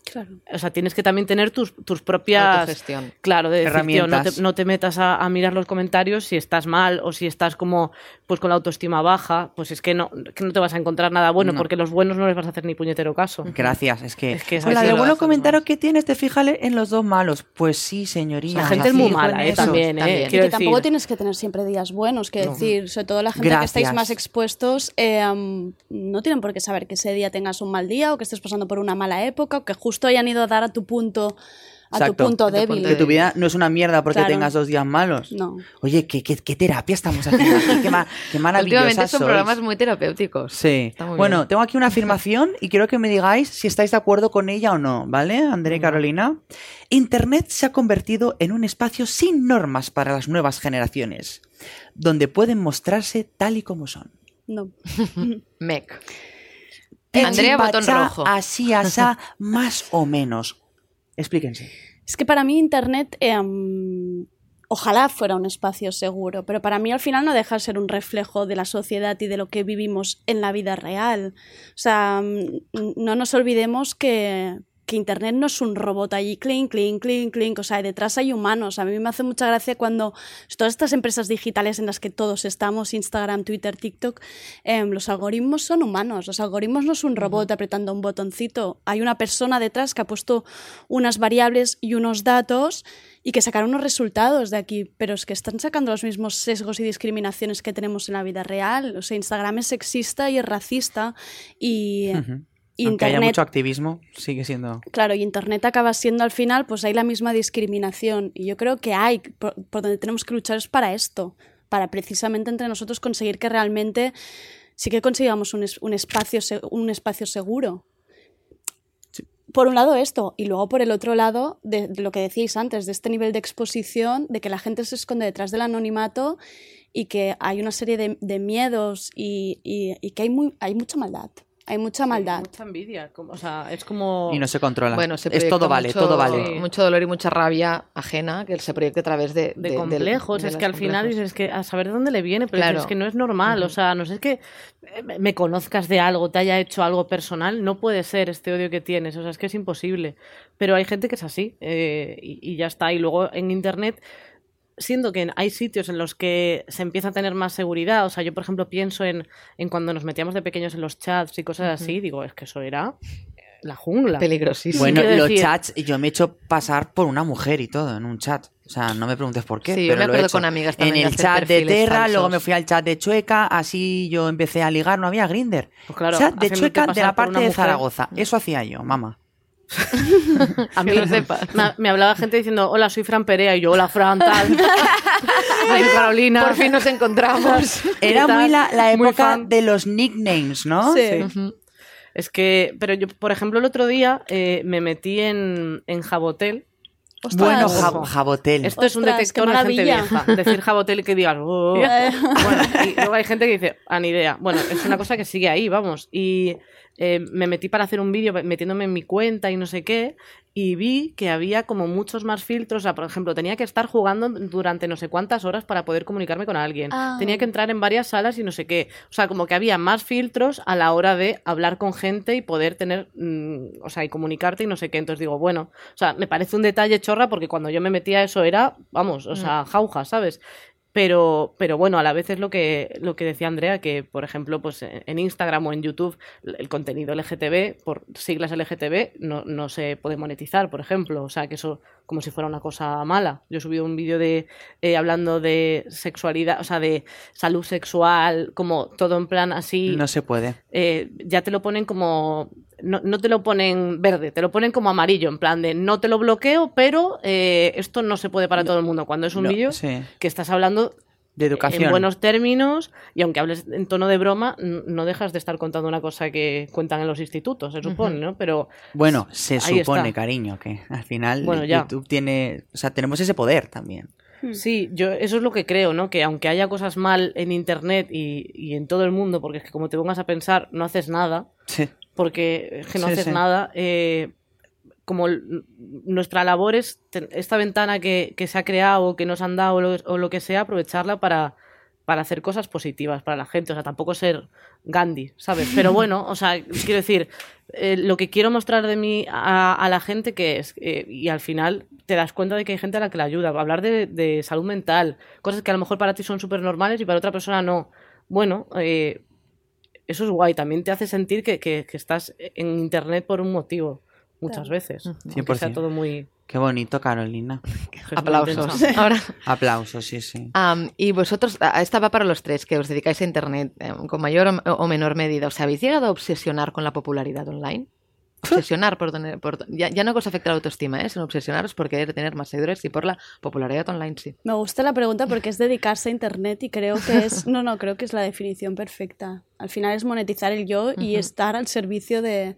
o sea, tienes que también tener tus, tus propias... Gestión. Claro, de herramientas. No te, metas a, mirar los comentarios si estás mal o si estás como pues con la autoestima baja, pues es que no, que no te vas a encontrar nada bueno, porque los buenos no les vas a hacer ni puñetero caso. Gracias, es que... Es que Hola, de bueno comentario que tienes, te fíjale en los dos malos. Pues sí, señoría. La gente es muy mala, ¿eh? También, ¿eh? Y que tampoco tienes que tener siempre días buenos, que decir, sobre todo la gente que estáis más expuestos, eh, no tienen por qué saber que ese día tengas un mal día o que estés pasando por una mala época o que justo hayan ido a dar a tu punto a tu punto débil. Que tu vida no es una mierda porque tengas dos días malos. No. Oye, ¿qué, qué, terapia estamos haciendo aquí? Qué, ma qué Últimamente son programas muy terapéuticos. Sí. bueno, tengo aquí una afirmación y quiero que me digáis si estáis de acuerdo con ella o no, ¿vale? André y Carolina. Internet se ha convertido en un espacio sin normas para las nuevas generaciones, donde pueden mostrarse tal y como son. No. Mec. Andrea, botón rojo. Así, asá, más o menos. Explíquense. Es que para mí Internet, em, ojalá fuera un espacio seguro, pero para mí al final no deja de ser un reflejo de la sociedad y de lo que vivimos en la vida real. O sea, mm, no nos olvidemos que, que Internet no es un robot allí, clink, clink, clink, clink, o sea, detrás hay humanos. A mí me hace mucha gracia cuando todas estas empresas digitales en las que todos estamos, Instagram, Twitter, TikTok, em, los algoritmos son humanos. Los algoritmos no es un robot apretando un botoncito. Hay una persona detrás que ha puesto unas variables y unos datos y que sacaron unos resultados de aquí, pero es que están sacando los mismos sesgos y discriminaciones que tenemos en la vida real. O sea, Instagram es sexista y es racista y... Internet, Aunque haya mucho activismo, sigue siendo. Claro, y Internet acaba siendo al final, pues hay la misma discriminación. Y yo creo que hay, por, donde tenemos que luchar es para esto, para precisamente entre nosotros conseguir que realmente sí que consigamos un, un espacio, un espacio seguro. Por un lado esto, y luego por el otro lado, de, lo que decíais antes, de este nivel de exposición, de que la gente se esconde detrás del anonimato y que hay una serie de, miedos y, y que hay, muy, hay mucha maldad. Hay mucha maldad. mucha envidia. o sea, es como. Y no se controla. Bueno, es todo vale, todo vale. Mucho dolor y mucha rabia ajena que se proyecte a través de. De, complejos. es que al final dices que a saber de dónde le viene, pero es que no es normal. O sea, no sé, es que eh, me conozcas de algo, te haya hecho algo personal. No puede ser este odio que tienes. O sea, es que es imposible. Pero hay gente que es así eh, y ya está. Y luego en internet siento que hay sitios en los que se empieza a tener más seguridad. O sea, yo, por ejemplo, pienso en, en cuando nos metíamos de pequeños en los chats y cosas así, digo, es que eso era la jungla. Peligrosísimo. Bueno, los chats, yo me he hecho pasar por una mujer y todo en un chat. O sea, no me preguntes por qué. Sí, pero yo me acuerdo con amigas también. En el chat de Terra, luego me fui al chat de Chueca, así yo empecé a ligar, no había Grinder. Pues claro, chat de Chueca de la parte de Zaragoza. Eso hacía yo, mamá. a mí Me, hablaba gente diciendo, hola, soy Fran Perea, y yo, hola, Fran, tal. Carolina. Por fin nos encontramos. Era muy la, época de los nicknames, ¿no? Sí. Es que, pero yo, por ejemplo, el otro día eh, me metí en, en Jabotel. Bueno, Jabotel. Esto es un detector de gente vieja. Decir Jabotel y que digas, oh". bueno, y luego hay gente que dice, a ni idea. Bueno, es una cosa que sigue ahí, vamos. Y eh, me metí para hacer un vídeo metiéndome en mi cuenta y no sé qué, y vi que había como muchos más filtros. O sea, por ejemplo, tenía que estar jugando durante no sé cuántas horas para poder comunicarme con alguien. Ah. Tenía que entrar en varias salas y no sé qué. O sea, como que había más filtros a la hora de hablar con gente y poder tener, mm, o sea, y comunicarte y no sé qué. Entonces digo, bueno, o sea, me parece un detalle chorra porque cuando yo me metía eso era, vamos, o sea, jauja, ¿sabes? Pero, pero bueno, a la vez es lo que, lo que decía Andrea, que por ejemplo, pues en Instagram o en YouTube el contenido LGTB, por siglas LGTB, no, no se puede monetizar, por ejemplo. O sea, que eso como si fuera una cosa mala. Yo he subido un vídeo de eh, hablando de sexualidad, o sea, de salud sexual, como todo en plan así. No se puede. Eh, ya te lo ponen como no, no, te lo ponen verde, te lo ponen como amarillo, en plan de no te lo bloqueo, pero eh, esto no se puede para todo el mundo. Cuando es un vídeo que estás hablando de educación. En buenos términos, y aunque hables en tono de broma, no dejas de estar contando una cosa que cuentan en los institutos, se supone, ¿no? Pero. Bueno, se supone, cariño, que al final YouTube tiene. O sea, tenemos ese poder también. Hmm. Sí, yo eso es lo que creo, ¿no? Que aunque haya cosas mal en internet y, y en todo el mundo, porque es que como te pongas a pensar, no haces nada. Sí porque es que no haces nada. Eh, como nuestra labor es esta ventana que, se ha creado que nos han dado o lo, que sea, aprovecharla para, para hacer cosas positivas para la gente. O sea, tampoco ser Gandhi, ¿sabes? Pero bueno, o sea, quiero decir, eh, lo que quiero mostrar de mí a, la gente que es, eh, y al final te das cuenta de que hay gente a la que le ayuda. Hablar de, de salud mental, cosas que a lo mejor para ti son súper normales y para otra persona no. Bueno, eh, eso es guay, también te hace sentir que, que, estás en internet por un motivo, muchas veces. 100%. Sea todo muy... Qué bonito, Carolina. Aplausos. Ahora... Aplausos, sí, sí. y vosotros, esta va para los tres, que os dedicáis a Internet em, con mayor o menor medida. ¿Os habéis llegado a obsesionar con la popularidad online? obsesionar por tener. Por, ya, ya, no os afecta la autoestima, ¿eh? sino obsesionaros por querer tener más seguidores y por la popularidad online, sí. Me gusta la pregunta porque es dedicarse a Internet y creo que es. No, no, creo que es la definición perfecta. Al final es monetizar el yo y estar al servicio de,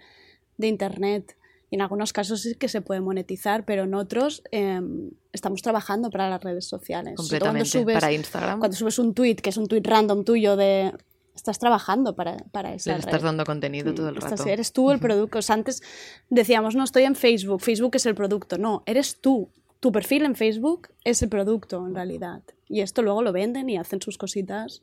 de, Internet. Y en algunos casos sí que se puede monetizar, pero en otros em, estamos trabajando para las redes sociales. Completamente. para Instagram. Cuando subes un tweet, que es un tweet random tuyo de estás trabajando para, para esa Les estás dando contenido todo el rato. eres tú el producto. antes decíamos, no, estoy en Facebook, Facebook es el producto. No, eres tú. Tu perfil en Facebook es el producto, en realidad. Y esto luego lo venden y hacen sus cositas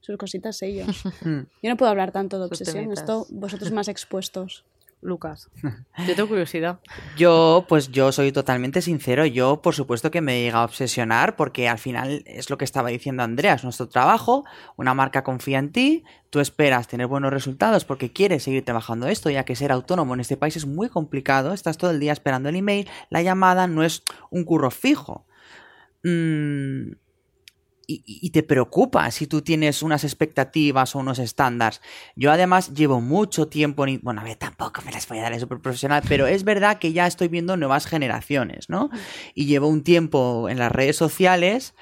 sus cositas ellos. Hmm. Yo no puedo hablar tanto de obsesión, esto vosotros más expuestos. Lucas? Yo tengo curiosidad. Yo, pues yo soy totalmente sincero. Yo, por supuesto que me llega a obsesionar porque al final es lo que estaba diciendo Andrea, nuestro trabajo, una marca confía en ti, tú esperas tener buenos resultados porque quieres seguir trabajando esto, ya que ser autónomo en este país es muy complicado, estás todo el día esperando el email, la llamada no es un curro fijo. Mm, y, te preocupa si tú tienes unas expectativas o unos estándares. Yo además llevo mucho tiempo, en, bueno, a ver, tampoco me las voy a dar de súper profesional, pero es verdad que ya estoy viendo nuevas generaciones, ¿no? Y llevo un tiempo en las redes sociales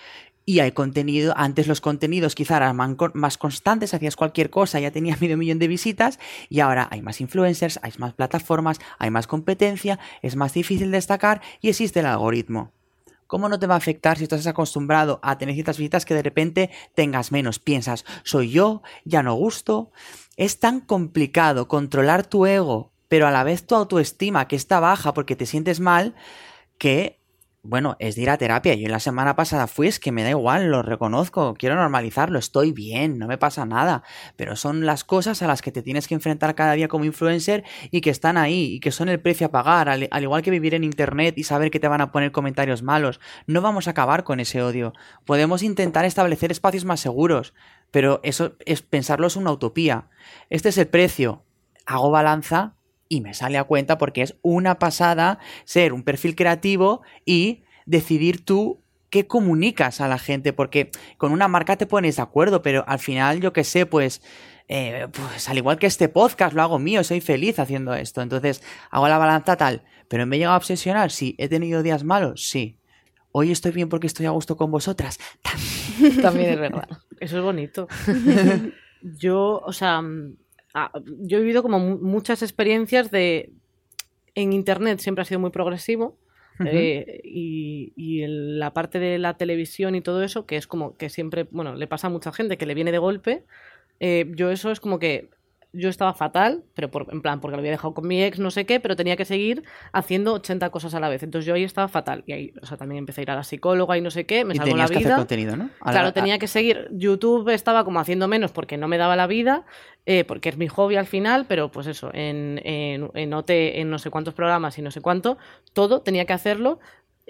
y hay contenido, antes los contenidos quizá eran más constantes, hacías cualquier cosa, ya tenías medio millón de visitas y ahora hay más influencers, hay más plataformas, hay más competencia, es más difícil destacar y existe el algoritmo. ¿Cómo no te va a afectar si estás acostumbrado a tener ciertas visitas que de repente tengas menos? Piensas, soy yo, ya no gusto. Es tan complicado controlar tu ego, pero a la vez tu autoestima que está baja porque te sientes mal, que bueno, es de ir a terapia. Yo la semana pasada fui, es que me da igual, lo reconozco, quiero normalizarlo, estoy bien, no me pasa nada. Pero son las cosas a las que te tienes que enfrentar cada día como influencer y que están ahí y que son el precio a pagar, al, igual que vivir en internet y saber que te van a poner comentarios malos. No vamos a acabar con ese odio. Podemos intentar establecer espacios más seguros, pero eso es pensarlo es una utopía. Este es el precio. Hago balanza y me sale a cuenta porque es una pasada ser un perfil creativo y decidir tú qué comunicas a la gente, porque con una marca te pones de acuerdo, pero al final, yo qué sé, pues, eh, pues al igual que este podcast lo hago mío, soy feliz haciendo esto, entonces hago la balanza tal, pero me he llegado a obsesionar, sí, he tenido días malos, sí. Hoy estoy bien porque estoy a gusto con vosotras. También, También es verdad. Eso es bonito. yo, o sea, Ah, yo he vivido como muchas experiencias de... En Internet siempre ha sido muy progresivo. Eh, y, en la parte de la televisión y todo eso, que es como que siempre, bueno, le pasa a mucha gente que le viene de golpe, eh, yo eso es como que yo estaba fatal, pero por, en plan, porque lo había dejado con mi ex, no sé qué, pero tenía que seguir haciendo 80 cosas a la vez. Entonces yo ahí estaba fatal. Y ahí, o sea, también empecé a ir a la psicóloga y no sé qué, me salvó la vida. Que hacer contenido, ¿no? claro, tenía que seguir. YouTube estaba como haciendo menos porque no me daba la vida, eh, porque es mi hobby al final, pero pues eso, en, en, en OT, en no sé cuántos programas y no sé cuánto, todo tenía que hacerlo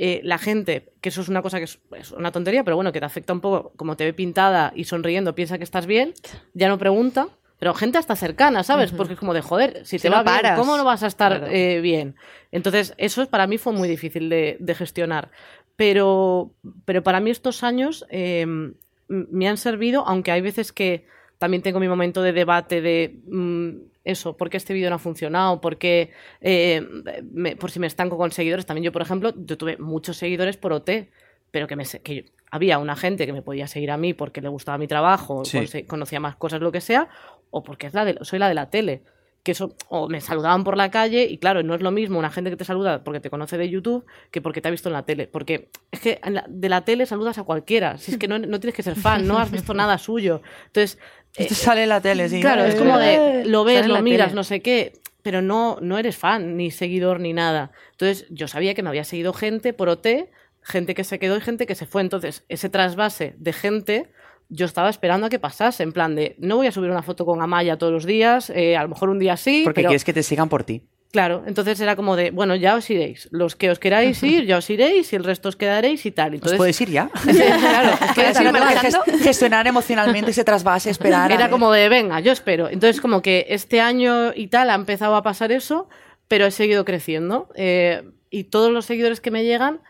eh, la gente, que eso es una cosa que es, una tontería, pero bueno, que te afecta un poco, como te ve pintada y sonriendo, piensa que estás bien, ya no pregunta, pero gente hasta cercana, ¿sabes? Porque es como de joder, si te va bien, ¿cómo no vas a estar eh, bien? Entonces, eso para mí fue muy difícil de, gestionar. Pero, pero para mí estos años em, me han servido, aunque hay veces que también tengo mi momento de debate de mm, eso, ¿por qué este vídeo no ha funcionado? ¿Por qué, eh, por si me estanco con seguidores? También yo, por ejemplo, yo tuve muchos seguidores por OT pero que, me, que había una gente que me podía seguir a mí porque le gustaba mi trabajo, conocía más cosas, lo que sea, o porque es la de, soy la de la tele. Que eso, o me saludaban por la calle, y claro, no es lo mismo una gente que te saluda porque te conoce de YouTube que porque te ha visto en la tele. Porque es que de la tele saludas a cualquiera. Si es que no, tienes que ser fan, no has visto nada suyo. Entonces. Esto sale en la tele, sí. Claro, es como de lo ves, lo miras, no sé qué pero no, no eres fan, ni seguidor, ni nada. Entonces, yo sabía que me había seguido gente por OT gente que se quedó y gente que se fue. Entonces, ese trasvase de gente, yo estaba esperando a que pasase, en plan de, no voy a subir una foto con Amaya todos los días, eh, a lo mejor un día sí. Porque quieres que te sigan por ti. Claro, entonces era como de, bueno, ya os iréis. Los que os queráis ir, ya os iréis y el resto os quedaréis y tal. Entonces, ¿Os ir ya? claro, es gestionar emocionalmente ese trasvase, esperar. Era como de, venga, yo espero. Entonces, como que este año y tal ha empezado a pasar eso, pero he seguido creciendo. Eh, y todos los seguidores que me llegan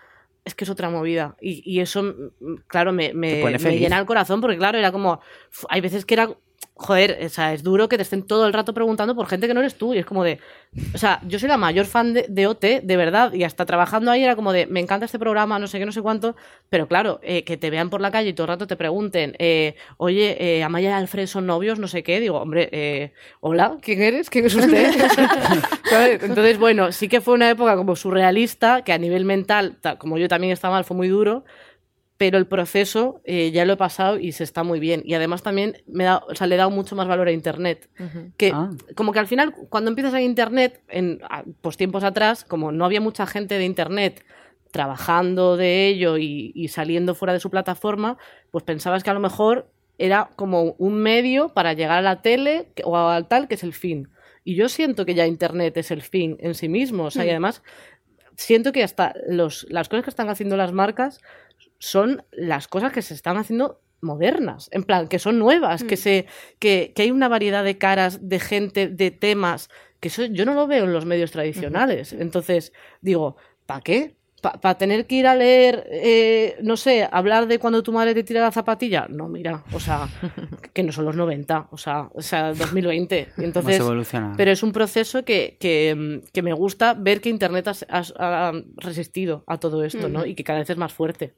es que es otra movida. Y, eso, mm, claro, me, me, me, llena el corazón porque, claro, era como. Hay veces que era joder, o sea, es duro que te estén todo el rato preguntando por gente que no eres tú. Y es como de. O sea, yo soy la mayor fan de, OT, de verdad. Y hasta trabajando ahí era como de, me encanta este programa, no sé qué, no sé cuánto. Pero claro, eh, que te vean por la calle y todo el rato te pregunten, eh, oye, eh, Amaya y Alfred son novios, no sé qué. Digo, hombre, eh, hola, ¿quién eres? ¿Quién es usted? Entonces, bueno, sí que fue una época como surrealista, que a nivel mental, como yo también estaba mal, fue muy duro pero el proceso eh, ya lo he pasado y se está muy bien. Y además también me da, o sea, le he dado mucho más valor a Internet. Que ah. como que al final, cuando empiezas a Internet, en pues tiempos atrás, como no había mucha gente de Internet trabajando de ello y, saliendo fuera de su plataforma, pues pensabas que a lo mejor era como un medio para llegar a la tele o al tal, que es el fin. Y yo siento que ya Internet es el fin en sí mismo. O sea, y mm. además siento que hasta los, las cosas que están haciendo las marcas son las cosas que se están haciendo modernas, en plan, que son nuevas, que, mm. se, que, que, hay una variedad de caras, de gente, de temas, que eso yo no lo veo en los medios tradicionales. Entonces, digo, ¿para qué? Para tener que ir a leer, eh, no sé, hablar de cuando tu madre te tira la zapatilla, no, mira, o sea, que no son los 90, o sea, o sea 2020. Entonces, pero es un proceso que, que, me gusta ver que Internet ha, resistido a todo esto, ¿no? Y que cada vez es más fuerte.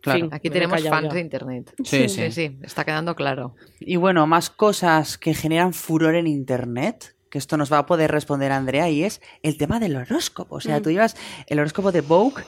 Claro. Aquí tenemos fans de Internet. Sí, sí, sí, está quedando claro. Y bueno, más cosas que generan furor en Internet que esto nos va a poder responder Andrea, y es el tema del horóscopo. O sea, mm. tú llevas el horóscopo de Vogue.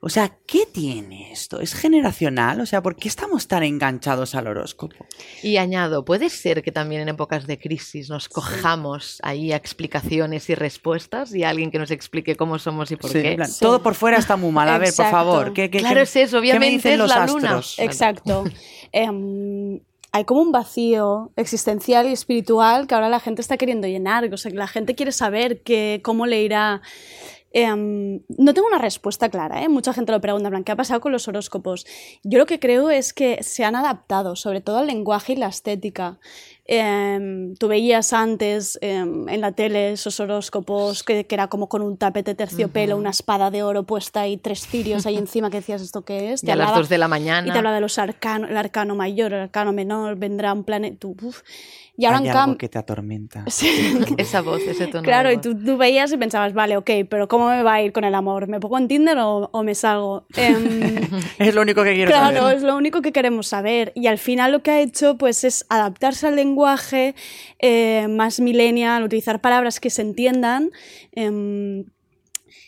O sea, ¿qué tiene esto? ¿Es generacional? O sea, ¿por qué estamos tan enganchados al horóscopo? Y añado, ¿puede ser que también en épocas de crisis nos cojamos ahí a explicaciones y respuestas y alguien que nos explique cómo somos y por qué? Todo por fuera está muy mal. A ver, por favor. ¿qué, claro, es eso. Obviamente es la luna. Exacto. Em, hay como un vacío existencial y espiritual que ahora la gente está queriendo llenar. O sea, que la gente quiere saber que, cómo le irá. Em, no tengo una respuesta clara, ¿eh? mucha gente lo pregunta, ¿qué ha pasado con los horóscopos? Yo lo que creo es que se han adaptado, sobre todo al lenguaje y la estética. Em, tú veías antes em, en la tele esos horóscopos que, que, era como con un tapete terciopelo, una espada de oro puesta y tres cirios ahí encima que decías esto qué es. y a las dos de la mañana. Y te hablaba de los arcanos, el arcano mayor, el arcano menor, vendrá un planeta. Y ahora Hay algo que te atormenta. Esa voz, ese tono. Claro, y tú, tú, veías y pensabas, vale, ok, pero ¿cómo me va a ir con el amor? ¿Me pongo en Tinder o, o me salgo? Em, es lo único que quiero saber. Claro, es lo único que queremos saber. Y al final lo que ha hecho pues es adaptarse al lenguaje eh, más millennial, utilizar palabras que se entiendan. Em,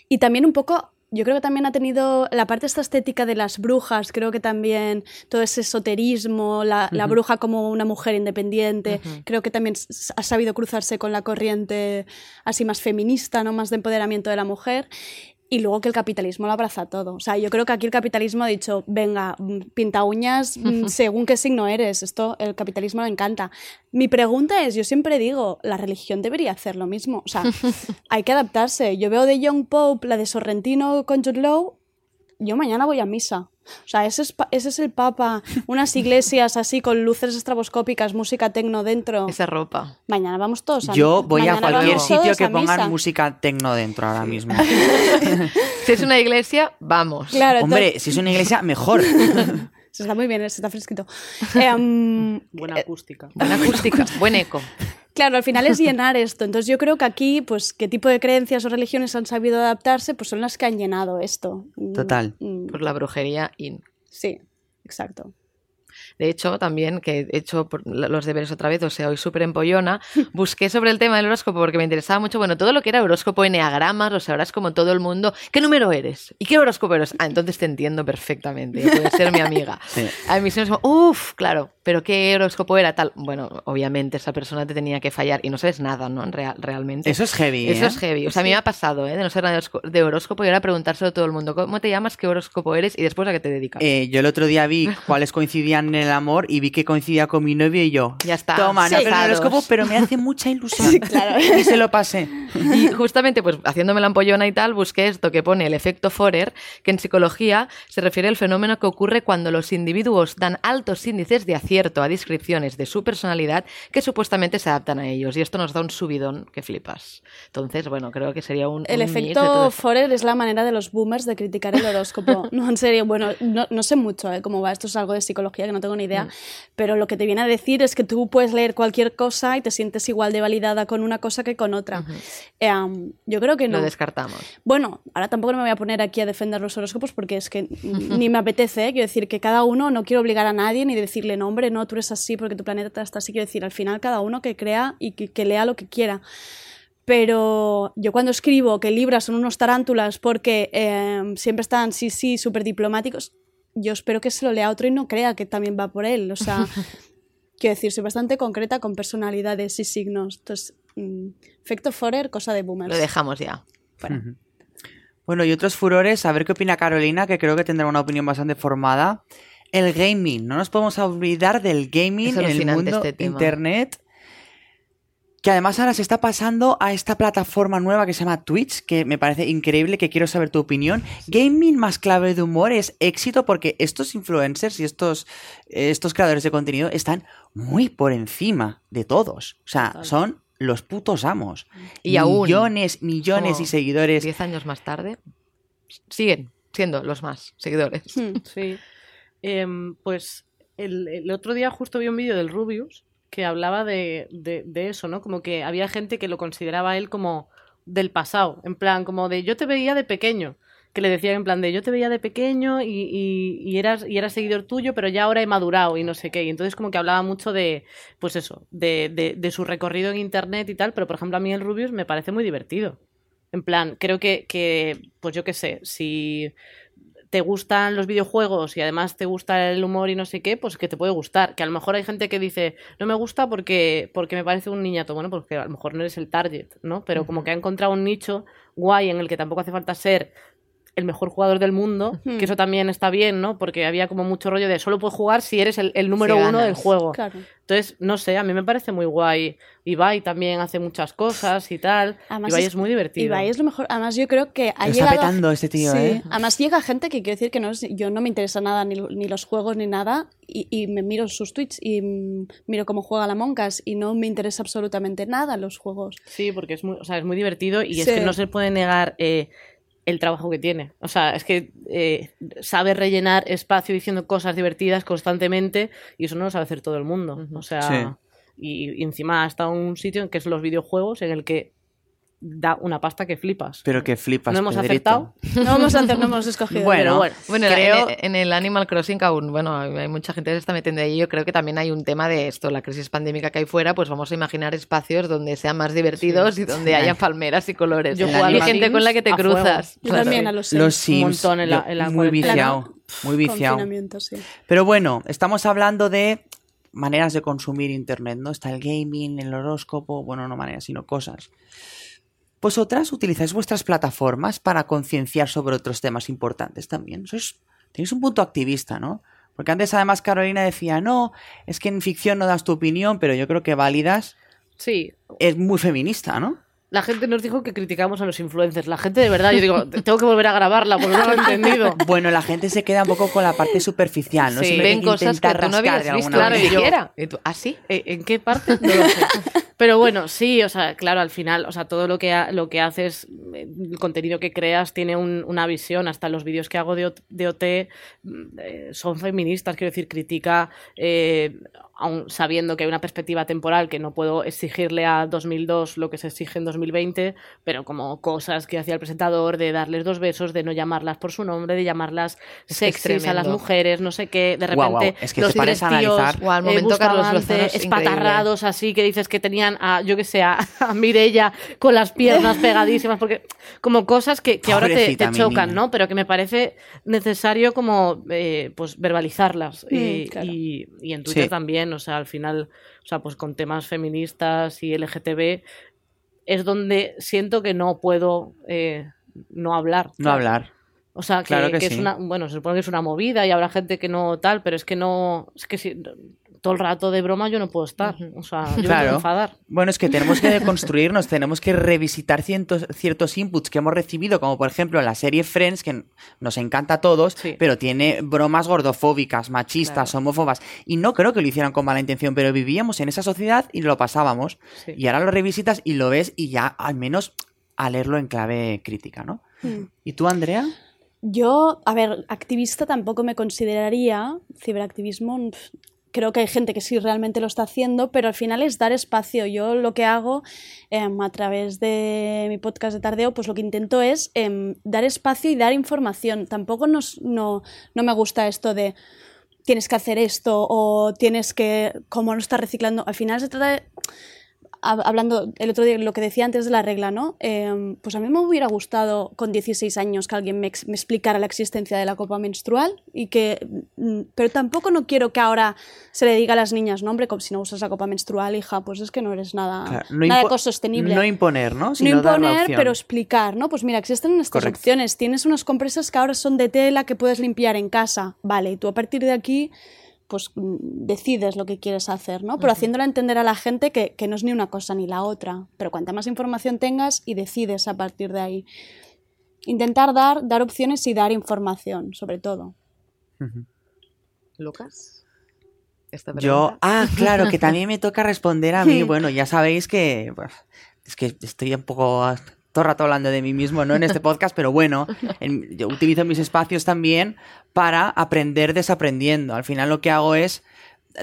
y también un poco yo creo que también ha tenido la parte esta estética de las brujas, creo que también todo ese esoterismo, la, bruja como una mujer independiente, creo que también ha sabido cruzarse con la corriente así más feminista, ¿no? más de empoderamiento de la mujer y luego que el capitalismo lo abraza todo. O sea, yo creo que aquí el capitalismo ha dicho, venga, mm, pinta uñas mm, según qué signo eres. Esto el capitalismo le encanta. Mi pregunta es, yo siempre digo, la religión debería hacer lo mismo. O sea, hay que adaptarse. Yo veo de Young Pope, la de Sorrentino con Jude Law, yo mañana voy a misa. O sea, ese es, ese es el Papa, unas iglesias así con luces estraboscópicas, música tecno dentro. Esa ropa. Mañana vamos todos a Yo voy a cualquier sitio que pongan música tecno dentro ahora mismo. si es una iglesia, vamos. Hombre, si es una iglesia, mejor. Se está muy bien, se está fresquito. Em, buena acústica. Buena acústica, buen eco. Claro, al final es llenar esto. Entonces yo creo que aquí, pues, qué tipo de creencias o religiones han sabido adaptarse, pues son las que han llenado esto. Total. Mm. Por la brujería in. Sí, exacto. De hecho, también, que he hecho los deberes otra vez, o sea, hoy súper empollona, busqué sobre el tema del horóscopo porque me interesaba mucho, bueno, todo lo que era horóscopo, eneagramas, o sea, ahora es como todo el mundo, ¿qué número eres? ¿Y qué horóscopo eres? Ah, entonces te entiendo perfectamente, puedes ser mi amiga. A mí se me uff, claro, pero ¿qué horóscopo era tal? Bueno, obviamente esa persona te tenía que fallar y no sabes nada, ¿no? Real, realmente. Eso es heavy. Eso ¿eh? es heavy. O sea, a mí me ha pasado, ¿eh? De no ser de horóscopo y ahora preguntárselo a todo el mundo, ¿cómo te llamas? ¿Qué horóscopo eres? Y después a qué te dedicas. Eh, yo el otro día vi cuáles coincidían en el amor y vi que coincidía con mi novio y yo. Ya está. Toma, no el horóscopo, pero me hace mucha ilusión. claro. Y se lo pasé. Y justamente, pues haciéndome la ampollona y tal, busqué esto que pone el efecto Forer, que en psicología se refiere al fenómeno que ocurre cuando los individuos dan altos índices de acierto a descripciones de su personalidad que supuestamente se adaptan a ellos. Y esto nos da un subidón que flipas. Entonces, bueno, creo que sería un. El efecto Forer es la manera de los boomers de criticar el horóscopo. no, en serio, bueno, no, sé mucho ¿eh? cómo va. Esto es algo de psicología que no tengo ni idea. Mm pero lo que te viene a decir es que tú puedes leer cualquier cosa y te sientes igual de validada con una cosa que con otra. Em, yo creo que no. Lo descartamos. Bueno, ahora tampoco me voy a poner aquí a defender los horóscopos porque es que ni me apetece. ¿eh? Quiero decir que cada uno, no quiero obligar a nadie ni decirle, no, hombre, no, tú eres así porque tu planeta está así. Quiero decir, al final cada uno que crea y que, lea lo que quiera pero yo cuando escribo que Libra son unos tarántulas porque em, siempre están, sí, sí, súper diplomáticos, yo espero que se lo lea otro y no crea que también va por él. O sea, quiero decir, soy bastante concreta con personalidades y signos. Entonces, mm, efecto Forer, cosa de boomers. Lo dejamos ya. Bueno. y otros furores, a ver qué opina Carolina, que creo que tendrá una opinión bastante formada. El gaming, no nos podemos olvidar del gaming en el mundo este internet. Que además ahora se está pasando a esta plataforma nueva que se llama Twitch, que me parece increíble, que quiero saber tu opinión. Gaming más clave de humor es éxito porque estos influencers y estos, estos creadores de contenido están muy por encima de todos. O sea, son los putos amos. Y millones, millones y seguidores. Diez años más tarde, siguen siendo los más seguidores. Hmm. Sí. Em, pues el, el, otro día justo vi un vídeo del Rubius que hablaba de, de, eso, ¿no? Como que había gente que lo consideraba él como del pasado, en plan, como de yo te veía de pequeño, que le decían en plan de yo te veía de pequeño y, y, eras, y eras seguidor tuyo, pero ya ahora he madurado y no sé qué. Y entonces como que hablaba mucho de, pues eso, de, de, de su recorrido en internet y tal, pero por ejemplo a mí el Rubius me parece muy divertido. En plan, creo que, que pues yo qué sé, si te gustan los videojuegos y además te gusta el humor y no sé qué, pues que te puede gustar. Que a lo mejor hay gente que dice, no me gusta porque, porque me parece un niñato. Bueno, porque a lo mejor no eres el target, ¿no? Pero como que ha encontrado un nicho guay en el que tampoco hace falta ser el mejor jugador del mundo, que eso también está bien, ¿no? Porque había como mucho rollo de solo puedes jugar si eres el, número uno del juego. Entonces, no sé, a mí me parece muy guay. Ibai también hace muchas cosas y tal. Ibai es, muy divertido. Ibai es lo mejor. Además, yo creo que ha llegado... Está petando este tío, ¿eh? Además, llega gente que quiere decir que no yo no me interesa nada, ni, ni los juegos ni nada, y, me miro sus tweets y miro cómo juega la Moncas y no me interesa absolutamente nada los juegos. Sí, porque es muy, o sea, es muy divertido y es que no se puede negar... Eh, el trabajo que tiene. O sea, es que eh, sabe rellenar espacio diciendo cosas divertidas constantemente y eso no lo sabe hacer todo el mundo. O sea, y, y, encima ha estado en un sitio en que es los videojuegos en el que da una pasta que flipas. Pero que flipas. No hemos aceptado. No hemos, no hemos escogido. Bueno, bueno, bueno creo... en, el Animal Crossing aún, bueno, hay mucha gente que se está metiendo ahí. Yo creo que también hay un tema de esto, la crisis pandémica que hay fuera, pues vamos a imaginar espacios donde sean más divertidos y donde haya palmeras y colores. Yo y gente con la que te cruzas. Yo también a los Sims. Los Sims. Un montón en la, muy viciado. Muy viciado. Pero bueno, estamos hablando de maneras de consumir internet, ¿no? Está el gaming, el horóscopo, bueno, no maneras, sino cosas. Vosotras utilizáis vuestras plataformas para concienciar sobre otros temas importantes también. Sois, tenéis un punto activista, ¿no? Porque antes además Carolina decía, no, es que en ficción no das tu opinión, pero yo creo que válidas. Sí. Es muy feminista, ¿no? La gente nos dijo que criticamos a los influencers. La gente de verdad, yo digo, tengo que volver a grabarla porque no lo he entendido. Bueno, la gente se queda un poco con la parte superficial, ¿no? Sí, ven cosas que tú no habías visto, claro, y yo, ¿Ah, sí? ¿En qué parte? No lo sé. Pero bueno, sí, o sea, claro, al final, o sea, todo lo que, lo que haces, el contenido que creas tiene una visión, hasta los vídeos que hago de, OT mm, eh, son feministas, quiero decir, critica eh, aun sabiendo que hay una perspectiva temporal que no puedo exigirle a 2002 lo que se exige en 2020, pero como cosas que hacía el presentador de darles dos besos, de no llamarlas por su nombre, de llamarlas sexys a las mujeres, no sé qué, de repente Es que los tres tíos al momento eh, espatarrados así que dices que tenían a, yo que sé, a, Mirella con las piernas pegadísimas, porque como cosas que, ahora te, chocan, ¿no? Pero que me parece necesario como eh, pues verbalizarlas mm, y, y, en Twitter también o sea, al final, o sea, pues con temas feministas y LGTB es donde siento que no puedo eh, no hablar. No hablar. O sea, que, es una, bueno, se supone que es una movida y habrá gente que no tal, pero es que no, es que si, todo el rato de broma yo no puedo estar. O sea, yo claro. me enfadar. Bueno, es que tenemos que deconstruirnos, tenemos que revisitar ciertos, ciertos inputs que hemos recibido, como por ejemplo la serie Friends, que nos encanta a todos, pero tiene bromas gordofóbicas, machistas, homófobas. Y no creo que lo hicieran con mala intención, pero vivíamos en esa sociedad y lo pasábamos. Y ahora lo revisitas y lo ves y ya al menos a leerlo en clave crítica, ¿no? Hmm. ¿Y tú, Andrea? Yo, a ver, activista tampoco me consideraría, ciberactivismo creo que hay gente que sí realmente lo está haciendo, pero al final es dar espacio. Yo lo que hago em, a través de mi podcast de tardeo, pues lo que intento es em, dar espacio y dar información. Tampoco nos, no, no me gusta esto de tienes que hacer esto o tienes que, como no estás reciclando. Al final se trata de hablando el otro día, lo que decía antes de la regla, ¿no? Em, pues a mí me hubiera gustado con 16 años que alguien me, explicara la existencia de la copa menstrual y que, mm, pero tampoco no quiero que ahora se le diga a las niñas, no hombre, como si no usas la copa menstrual, hija, pues es que no eres nada, nada sostenible. No imponer, ¿no? no imponer, pero explicar, ¿no? Pues mira, existen estas opciones. Tienes unas compresas que ahora son de tela que puedes limpiar en casa, vale, y tú a partir de aquí pues mm, decides lo que quieres hacer, ¿no? Pero haciéndolo entender a la gente que, no es ni una cosa ni la otra. Pero cuanta más información tengas y decides a partir de ahí. Intentar dar, dar opciones y dar información, sobre todo. Lucas. Yo, ah, claro, que también me toca responder a mí. Bueno, ya sabéis que es que estoy un poco todo el rato hablando de mí mismo, no en este podcast, pero bueno, yo utilizo mis espacios también para aprender desaprendiendo. Al final lo que hago es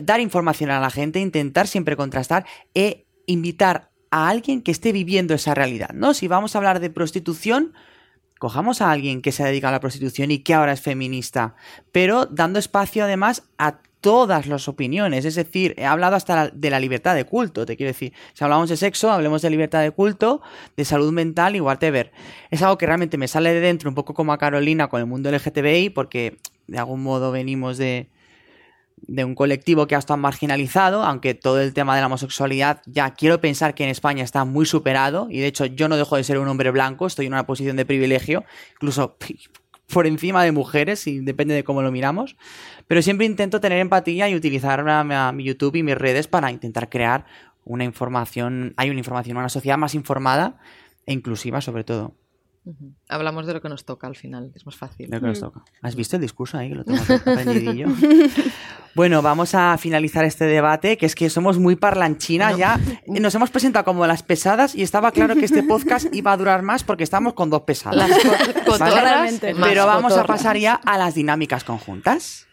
dar información a la gente, intentar siempre contrastar e invitar a alguien que esté viviendo esa realidad, ¿no? Si vamos a hablar de prostitución, cojamos a alguien que se dedica a la prostitución y que ahora es feminista, pero dando espacio además a todas las opiniones. Es decir, he hablado hasta de la libertad de culto, te quiero decir. Si hablamos de sexo, hablemos de libertad de culto, de salud mental y whatever. Es algo que realmente me sale de dentro, un poco como a Carolina con el mundo LGTBI, porque de algún modo venimos de, de un colectivo que ha estado marginalizado, aunque todo el tema de la homosexualidad ya quiero pensar que en España está muy superado, y de hecho yo no dejo de ser un hombre blanco, estoy en una posición de privilegio, incluso por encima de mujeres, y depende de cómo lo miramos. Pero siempre intento tener empatía y utilizar mi YouTube y mis redes para intentar crear una información, hay una información, una sociedad más informada e inclusiva sobre todo. Hablamos de lo que nos toca al final, es más fácil. De lo que nos toca. ¿Has visto el discurso ahí? Que lo tengo aprendidillo. bueno, vamos a finalizar este debate, que es que somos muy parlanchinas ya. Nos hemos presentado como las pesadas y estaba claro que este podcast iba a durar más porque estamos con dos pesadas. Pero vamos a pasar ya a las dinámicas conjuntas.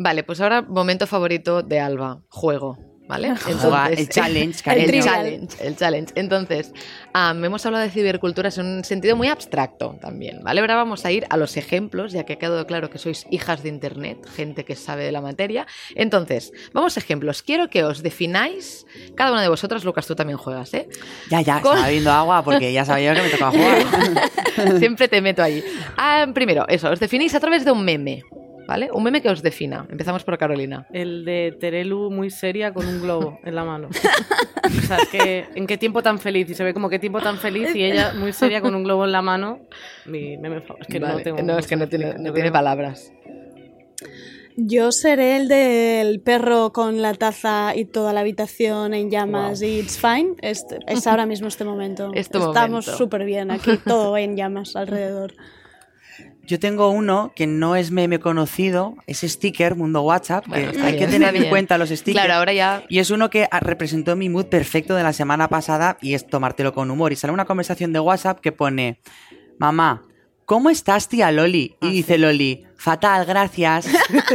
Vale, pues ahora momento favorito de Alba, juego. ¿Vale? Entonces, el challenge, el challenge, el challenge. Entonces, hemos hablado de ciberculturas en un sentido muy abstracto también, ¿vale? Ahora vamos a ir a los ejemplos, ya que ha quedado claro que sois hijas de Internet, gente que sabe de la materia. Entonces, vamos a ejemplos. Quiero que os defináis, cada una de vosotras, Lucas, tú también juegas, ¿eh? Ya, ya, Con... estaba bebiendo agua porque ya sabía que me tocaba jugar. Siempre te meto ahí. Ah, primero, eso, os definéis a través de un meme, ¿vale? Un meme que os defina. Empezamos por Carolina. El de Terelu muy seria con un globo en la mano. o sea, que en qué tiempo tan feliz. Y se ve como qué tiempo tan feliz y ella muy seria con un globo en la mano. Mi meme Es que no tengo. No, es que no tiene, no tiene palabras. Yo seré el del perro con la taza y toda la habitación en llamas y it's fine. Es, es ahora mismo este momento. Estamos súper bien aquí, todo en llamas alrededor. Yo tengo uno que no es meme conocido, es sticker, mundo WhatsApp, que hay que tener en cuenta los stickers. Claro, ahora ya. Y es uno que representó mi mood perfecto de la semana pasada y es tomártelo con humor. Y sale una conversación de WhatsApp que pone: Mamá, ¿cómo estás, tía Loli? Y ah, dice Loli: Fatal, gracias.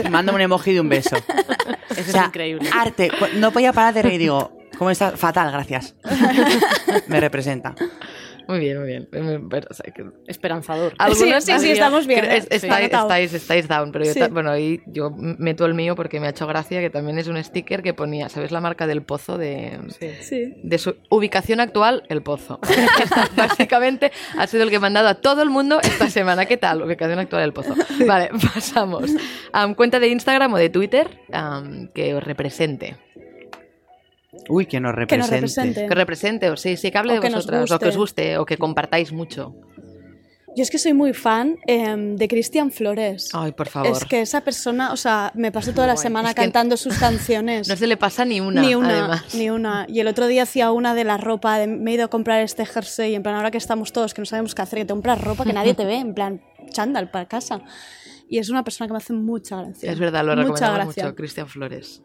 y manda un emoji de un beso. Eso es increíble. Arte. No podía parar de reír. Digo, ¿cómo estás? Fatal, gracias. Me representa. Muy bien, muy bien. Esperanzador. Algunos sí, sí, estamos bien. ¿eh? estáis, estáis, down, pero yo, bueno, ahí yo meto el mío porque me ha hecho gracia que también es un sticker que ponía, ¿sabes la marca del pozo? De, de su ubicación actual, el pozo. Básicamente ha sido el que he mandado a todo el mundo esta semana. ¿Qué tal? Ubicación actual del pozo. Vale, pasamos. cuenta de Instagram o de Twitter que os represente. Uy, que nos represente. Que, represente. que represente, o sí, sí, que hable de vosotras, o que os guste, o que compartáis mucho. Yo es que soy muy fan em, de Cristian Flores. Ay, por favor. Es que esa persona, o sea, me paso toda la semana cantando sus canciones. No se le pasa ni una, ni una, además. Ni una. Y el otro día hacía una de la ropa, me he ido a comprar este jersey, en plan, ahora que estamos todos, que no sabemos qué hacer, que te compras ropa que nadie te ve, en plan, chándal para casa. Y es una persona que me hace mucha gracia. Es verdad, lo recomendamos mucho, Cristian Flores.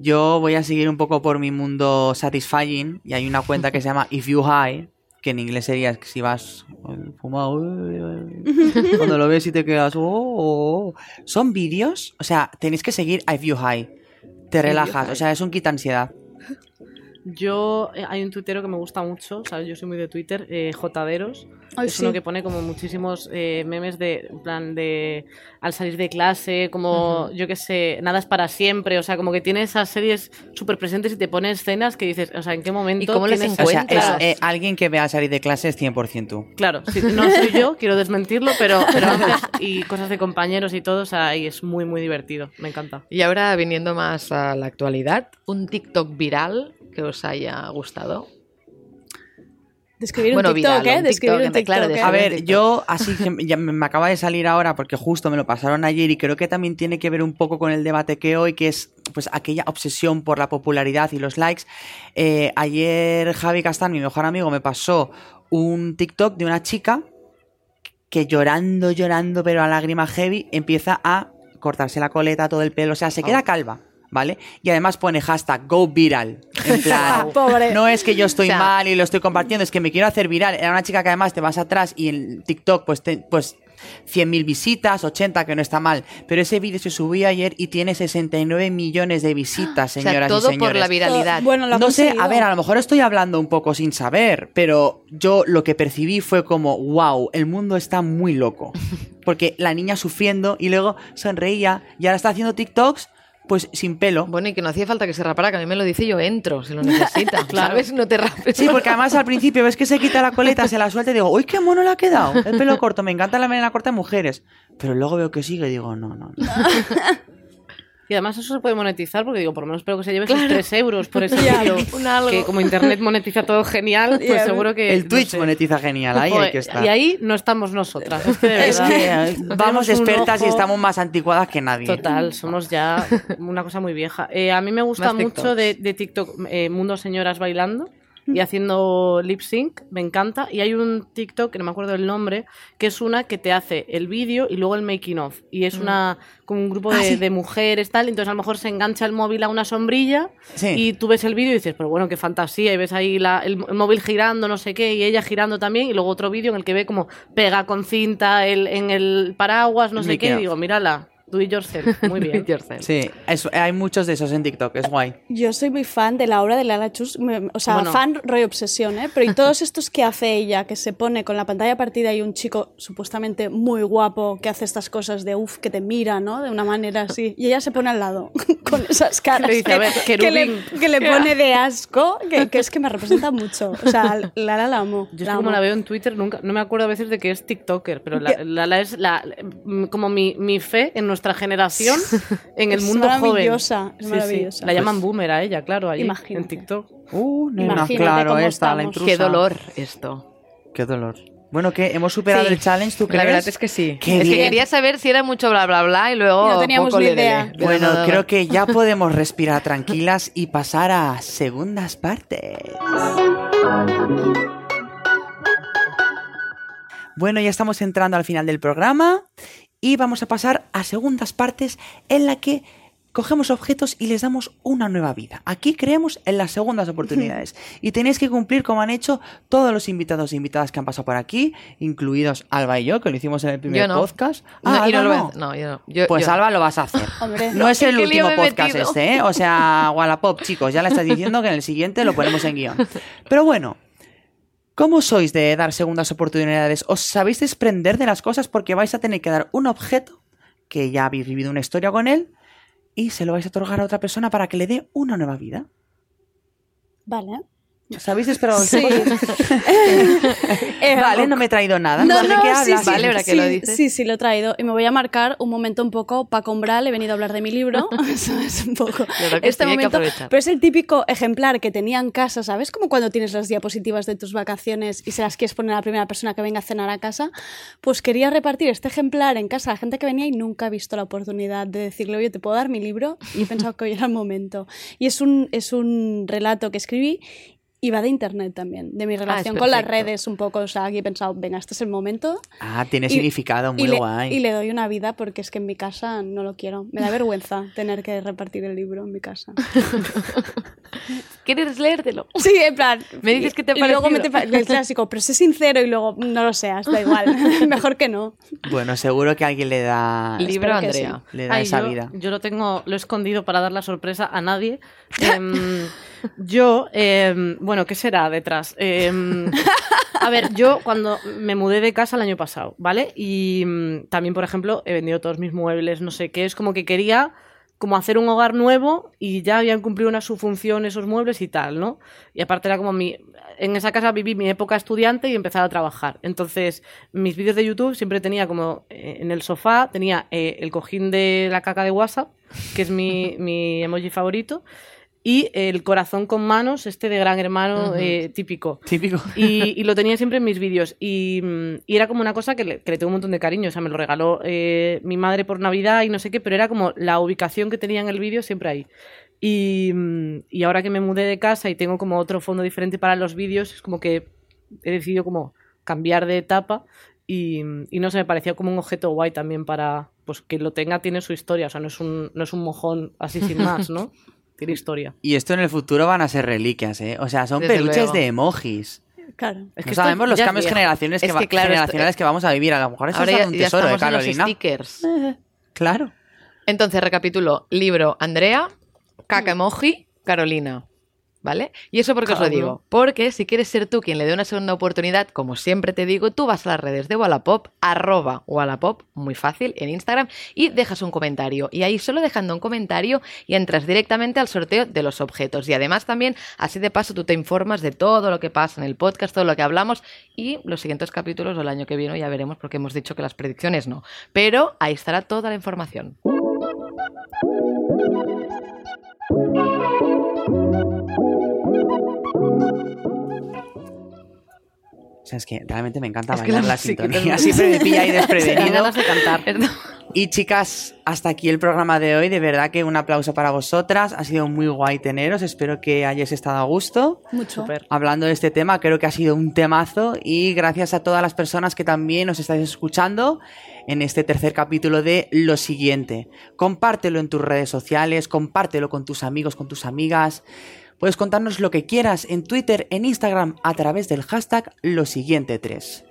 Yo voy a seguir un poco por mi mundo satisfying y hay una cuenta que se llama If You High, que en inglés sería si vas fumado, cuando lo ves y te quedas, oh, oh, oh". son vídeos, o sea, tenéis que seguir If You High, te relajas, o sea, es un quita ansiedad. Yo, eh, hay un tuitero que me gusta mucho, ¿sabes? Yo soy muy de Twitter, eh, Jotaderos. es uno que pone como muchísimos eh, memes de, en plan, de al salir de clase, como, yo qué sé, nada es para siempre, o sea, como que tiene esas series súper presentes y te pone escenas que dices, o sea, ¿en qué momento? ¿Y cómo les encuentras? O sea, es, alguien que vea salir de clase es 100% tú. Claro, no soy yo, quiero desmentirlo, pero, pero y cosas de compañeros y todo, o sea, y es muy, muy divertido, me encanta. Y ahora, viniendo más a la actualidad, un TikTok viral que os haya gustado. Describir un TikTok, ¿eh? Describir un TikTok, A ver, yo así ya me acaba de salir ahora porque justo me lo pasaron ayer y creo que también tiene que ver un poco con el debate que hoy, que es pues aquella obsesión por la popularidad y los likes. Eh, ayer Javi Castán, mi mejor amigo, me pasó un TikTok de una chica que llorando, llorando, pero a lágrima heavy, empieza a cortarse la coleta, todo el pelo, o sea, se queda oh. calva. ¿Vale? Y además pone hashtag go viral. En plan, no es que yo estoy mal y lo estoy compartiendo, es que me quiero hacer viral. Era una chica que además te vas atrás y en TikTok pues, pues 100.000 visitas, 80 que no está mal, pero ese vídeo se subió ayer y tiene 69 millones de visitas, señoras todo y señores. por la viralidad. Bueno, no sé, a ver, a lo mejor estoy hablando un poco sin saber, pero yo lo que percibí fue como, wow, el mundo está muy loco. Porque la niña sufriendo y luego sonreía y ahora está haciendo TikToks pues sin pelo. Bueno, y que no hacía falta que se rapara, que a mí me lo dice yo entro, si lo necesita. claro. ¿Sabes? No te rapes. Sí, porque además al principio ves que se quita la coleta, se la suelta y digo, uy, qué mono le ha quedado. El pelo corto, me encanta la melena corta de mujeres. Pero luego veo que sigue y digo, no, no. no. Y además eso se puede monetizar porque digo, por lo menos espero que se lleve esos 3 euros por ese vídeo. que como internet monetiza todo genial, pues seguro que... El Twitch monetiza genial, ahí hay que estar. Y ahí no estamos nosotras. Es que, eh, vamos expertas y estamos más anticuadas que nadie. Total, somos ya una cosa muy vieja. Eh, a mí me gusta mucho de, TikTok eh, Mundo Señoras Bailando y haciendo lip sync, me encanta. Y hay un TikTok, que no me acuerdo el nombre, que es una que te hace el vídeo y luego el making of. Y es mm. una como un grupo ah, de, mujeres, tal. Entonces a lo mejor se engancha el móvil a una sombrilla y tú ves el vídeo y dices, pero bueno, qué fantasía. Y ves ahí el, móvil girando, no sé qué, y ella girando también. Y luego otro vídeo en el que ve como pega con cinta el, en el paraguas, no sé qué. Y digo, mírala. Do it yourself, muy bien. Sí, hay muchos de esos en TikTok, es guay. Yo soy muy fan de la obra de Lala Chus, o sea, fan rollo obsesión, ¿eh? Pero y todos estos que hace ella, que se pone con la pantalla partida y un chico supuestamente muy guapo que hace estas cosas de uff, que te mira, ¿no? De una manera así. Y ella se pone al lado con esas caras que, le, pone de asco, que, es que me representa mucho. O sea, Lala la amo. Yo como la veo en Twitter, nunca, no me acuerdo a veces de que es TikToker, pero Lala es la, como mi, mi fe en nuestra generación en el mundo joven. Es maravillosa. La llaman boomer a ella, claro, ahí en TikTok. Uh, no, claro, esta, la intrusa. Qué dolor esto. Qué dolor. Bueno, que hemos superado el challenge, ¿tú crees? La verdad es que sí. es que quería saber si era mucho bla bla bla y luego no teníamos ni idea. Bueno, creo que ya podemos respirar tranquilas y pasar a segundas partes. Bueno, ya estamos entrando al final del programa y vamos a pasar a segundas partes en la que cogemos objetos y les damos una nueva vida. Aquí creemos en las segundas oportunidades y tenéis que cumplir como han hecho todos los invitados e invitadas que han pasado por aquí, incluidos Alba y yo, que lo hicimos en el primer podcast. Ah, no, no, no. yo no. pues Alba lo vas a hacer. no es el último podcast este, ¿eh? O sea, Wallapop, chicos, ya le estás diciendo que en el siguiente lo ponemos en guion. Pero bueno, ¿Cómo sois de dar segundas oportunidades? ¿Os sabéis desprender de las cosas porque vais a tener que dar un objeto que ya habéis vivido una historia con él y se lo vais a otorgar a otra persona para que le dé una nueva vida? Vale. ¿Sabéis esperado? Sí. Eh, vale, no me he traído nada. No, no, qué hablas? Sí, vale, ahora que lo dices. Sí, sí, lo he traído. Y me voy a marcar un momento un poco Paco Umbral. He venido a hablar de mi libro. Eso es un poco. este momento. pero es el típico ejemplar que tenía en casa, ¿sabes? Como cuando tienes las diapositivas de tus vacaciones y se las quieres poner a la primera persona que venga a cenar a casa. Pues quería repartir este ejemplar en casa a la gente que venía y nunca he visto la oportunidad de decirle, oye, ¿te puedo dar mi libro? Y he pensado que hoy era el momento. Y es un, es un relato que escribí y va de internet también, de mi ah, relación con las redes un poco. O sea, aquí he pensado, venga, este es el momento. Ah, tiene significado, muy guay. y le doy una vida porque es que en mi casa no lo quiero. Me da vergüenza tener que repartir el libro en mi casa. ¿quieres leértelo? Sí, en plan. Me dices que te parece. Y luego me te el clásico, pero sé sincero y luego no lo seas, da igual. Mejor que no. Bueno, seguro que alguien le da. Libro a Andrea. Le da esa yo, vida. Yo lo tengo, lo he escondido para dar la sorpresa a nadie. Em, yo, em, bueno, ¿qué será detrás? Em, a ver, yo cuando me mudé de casa el año pasado, ¿vale? Y mm, también, por ejemplo, he vendido todos mis muebles, no sé qué, es como que quería como hacer un hogar nuevo y ya habían cumplido una su función esos muebles y tal, ¿no? Y aparte era como mi... En esa casa viví mi época estudiante y empezaba a trabajar. Entonces, mis vídeos de YouTube siempre tenía como eh, en el sofá, tenía eh, el cojín de la caca de WhatsApp, que es mi, mi emoji favorito, y el corazón con manos, este de gran hermano eh, típico. Típico. Y, lo tenía siempre en mis vídeos. Y, era como una cosa que le, que le, tengo un montón de cariño. O sea, me lo regaló eh, mi madre por Navidad y no sé qué, pero era como la ubicación que tenía en el vídeo siempre ahí. Y, y, ahora que me mudé de casa y tengo como otro fondo diferente para los vídeos, es como que he decidido como cambiar de etapa y, y, no sé, me parecía como un objeto guay también para, pues que lo tenga tiene su historia, o sea, no es un, no es un mojón así sin más, ¿no? tiene historia. Y esto en el futuro van a ser reliquias, ¿eh? O sea, son peluches de emojis. Claro. Es que no sabemos los cambios generaciones que, generacionales que vamos a vivir. A lo mejor eso es un tesoro de Carolina. stickers. claro. Entonces, recapitulo. Libro Andrea, caca emoji, Carolina. ¿Vale? ¿Y eso por qué os lo digo? Porque si quieres ser tú quien le dé una segunda oportunidad, como siempre te digo, tú vas a las redes de Wallapop, arroba Wallapop, muy fácil, en Instagram, y dejas un comentario. Y ahí solo dejando un comentario y entras directamente al sorteo de los objetos. Y además también, así de paso, tú te informas de todo lo que pasa en el podcast, todo lo que hablamos, y los siguientes capítulos o el año que viene ya veremos porque hemos dicho que las predicciones no. Pero ahí estará toda la información. O sea, es que realmente me encanta bailar la, sintonía. Siempre me pilla ahí desprevenido. de cantar. Y chicas, hasta aquí el programa de hoy. De verdad que un aplauso para vosotras. Ha sido muy guay teneros. Espero que hayáis estado a gusto. Mucho. Hablando de este tema, creo que ha sido un temazo. Y gracias a todas las personas que también os estáis escuchando en este tercer capítulo de Lo siguiente. Compártelo en tus redes sociales, compártelo con tus amigos, con tus amigas. Puedes contarnos lo que quieras en Twitter, en Instagram, a través del hashtag lo siguiente 3.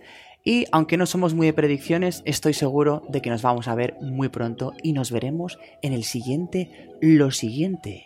Y aunque no somos muy de predicciones, estoy seguro de que nos vamos a ver muy pronto y nos veremos en el siguiente lo siguiente.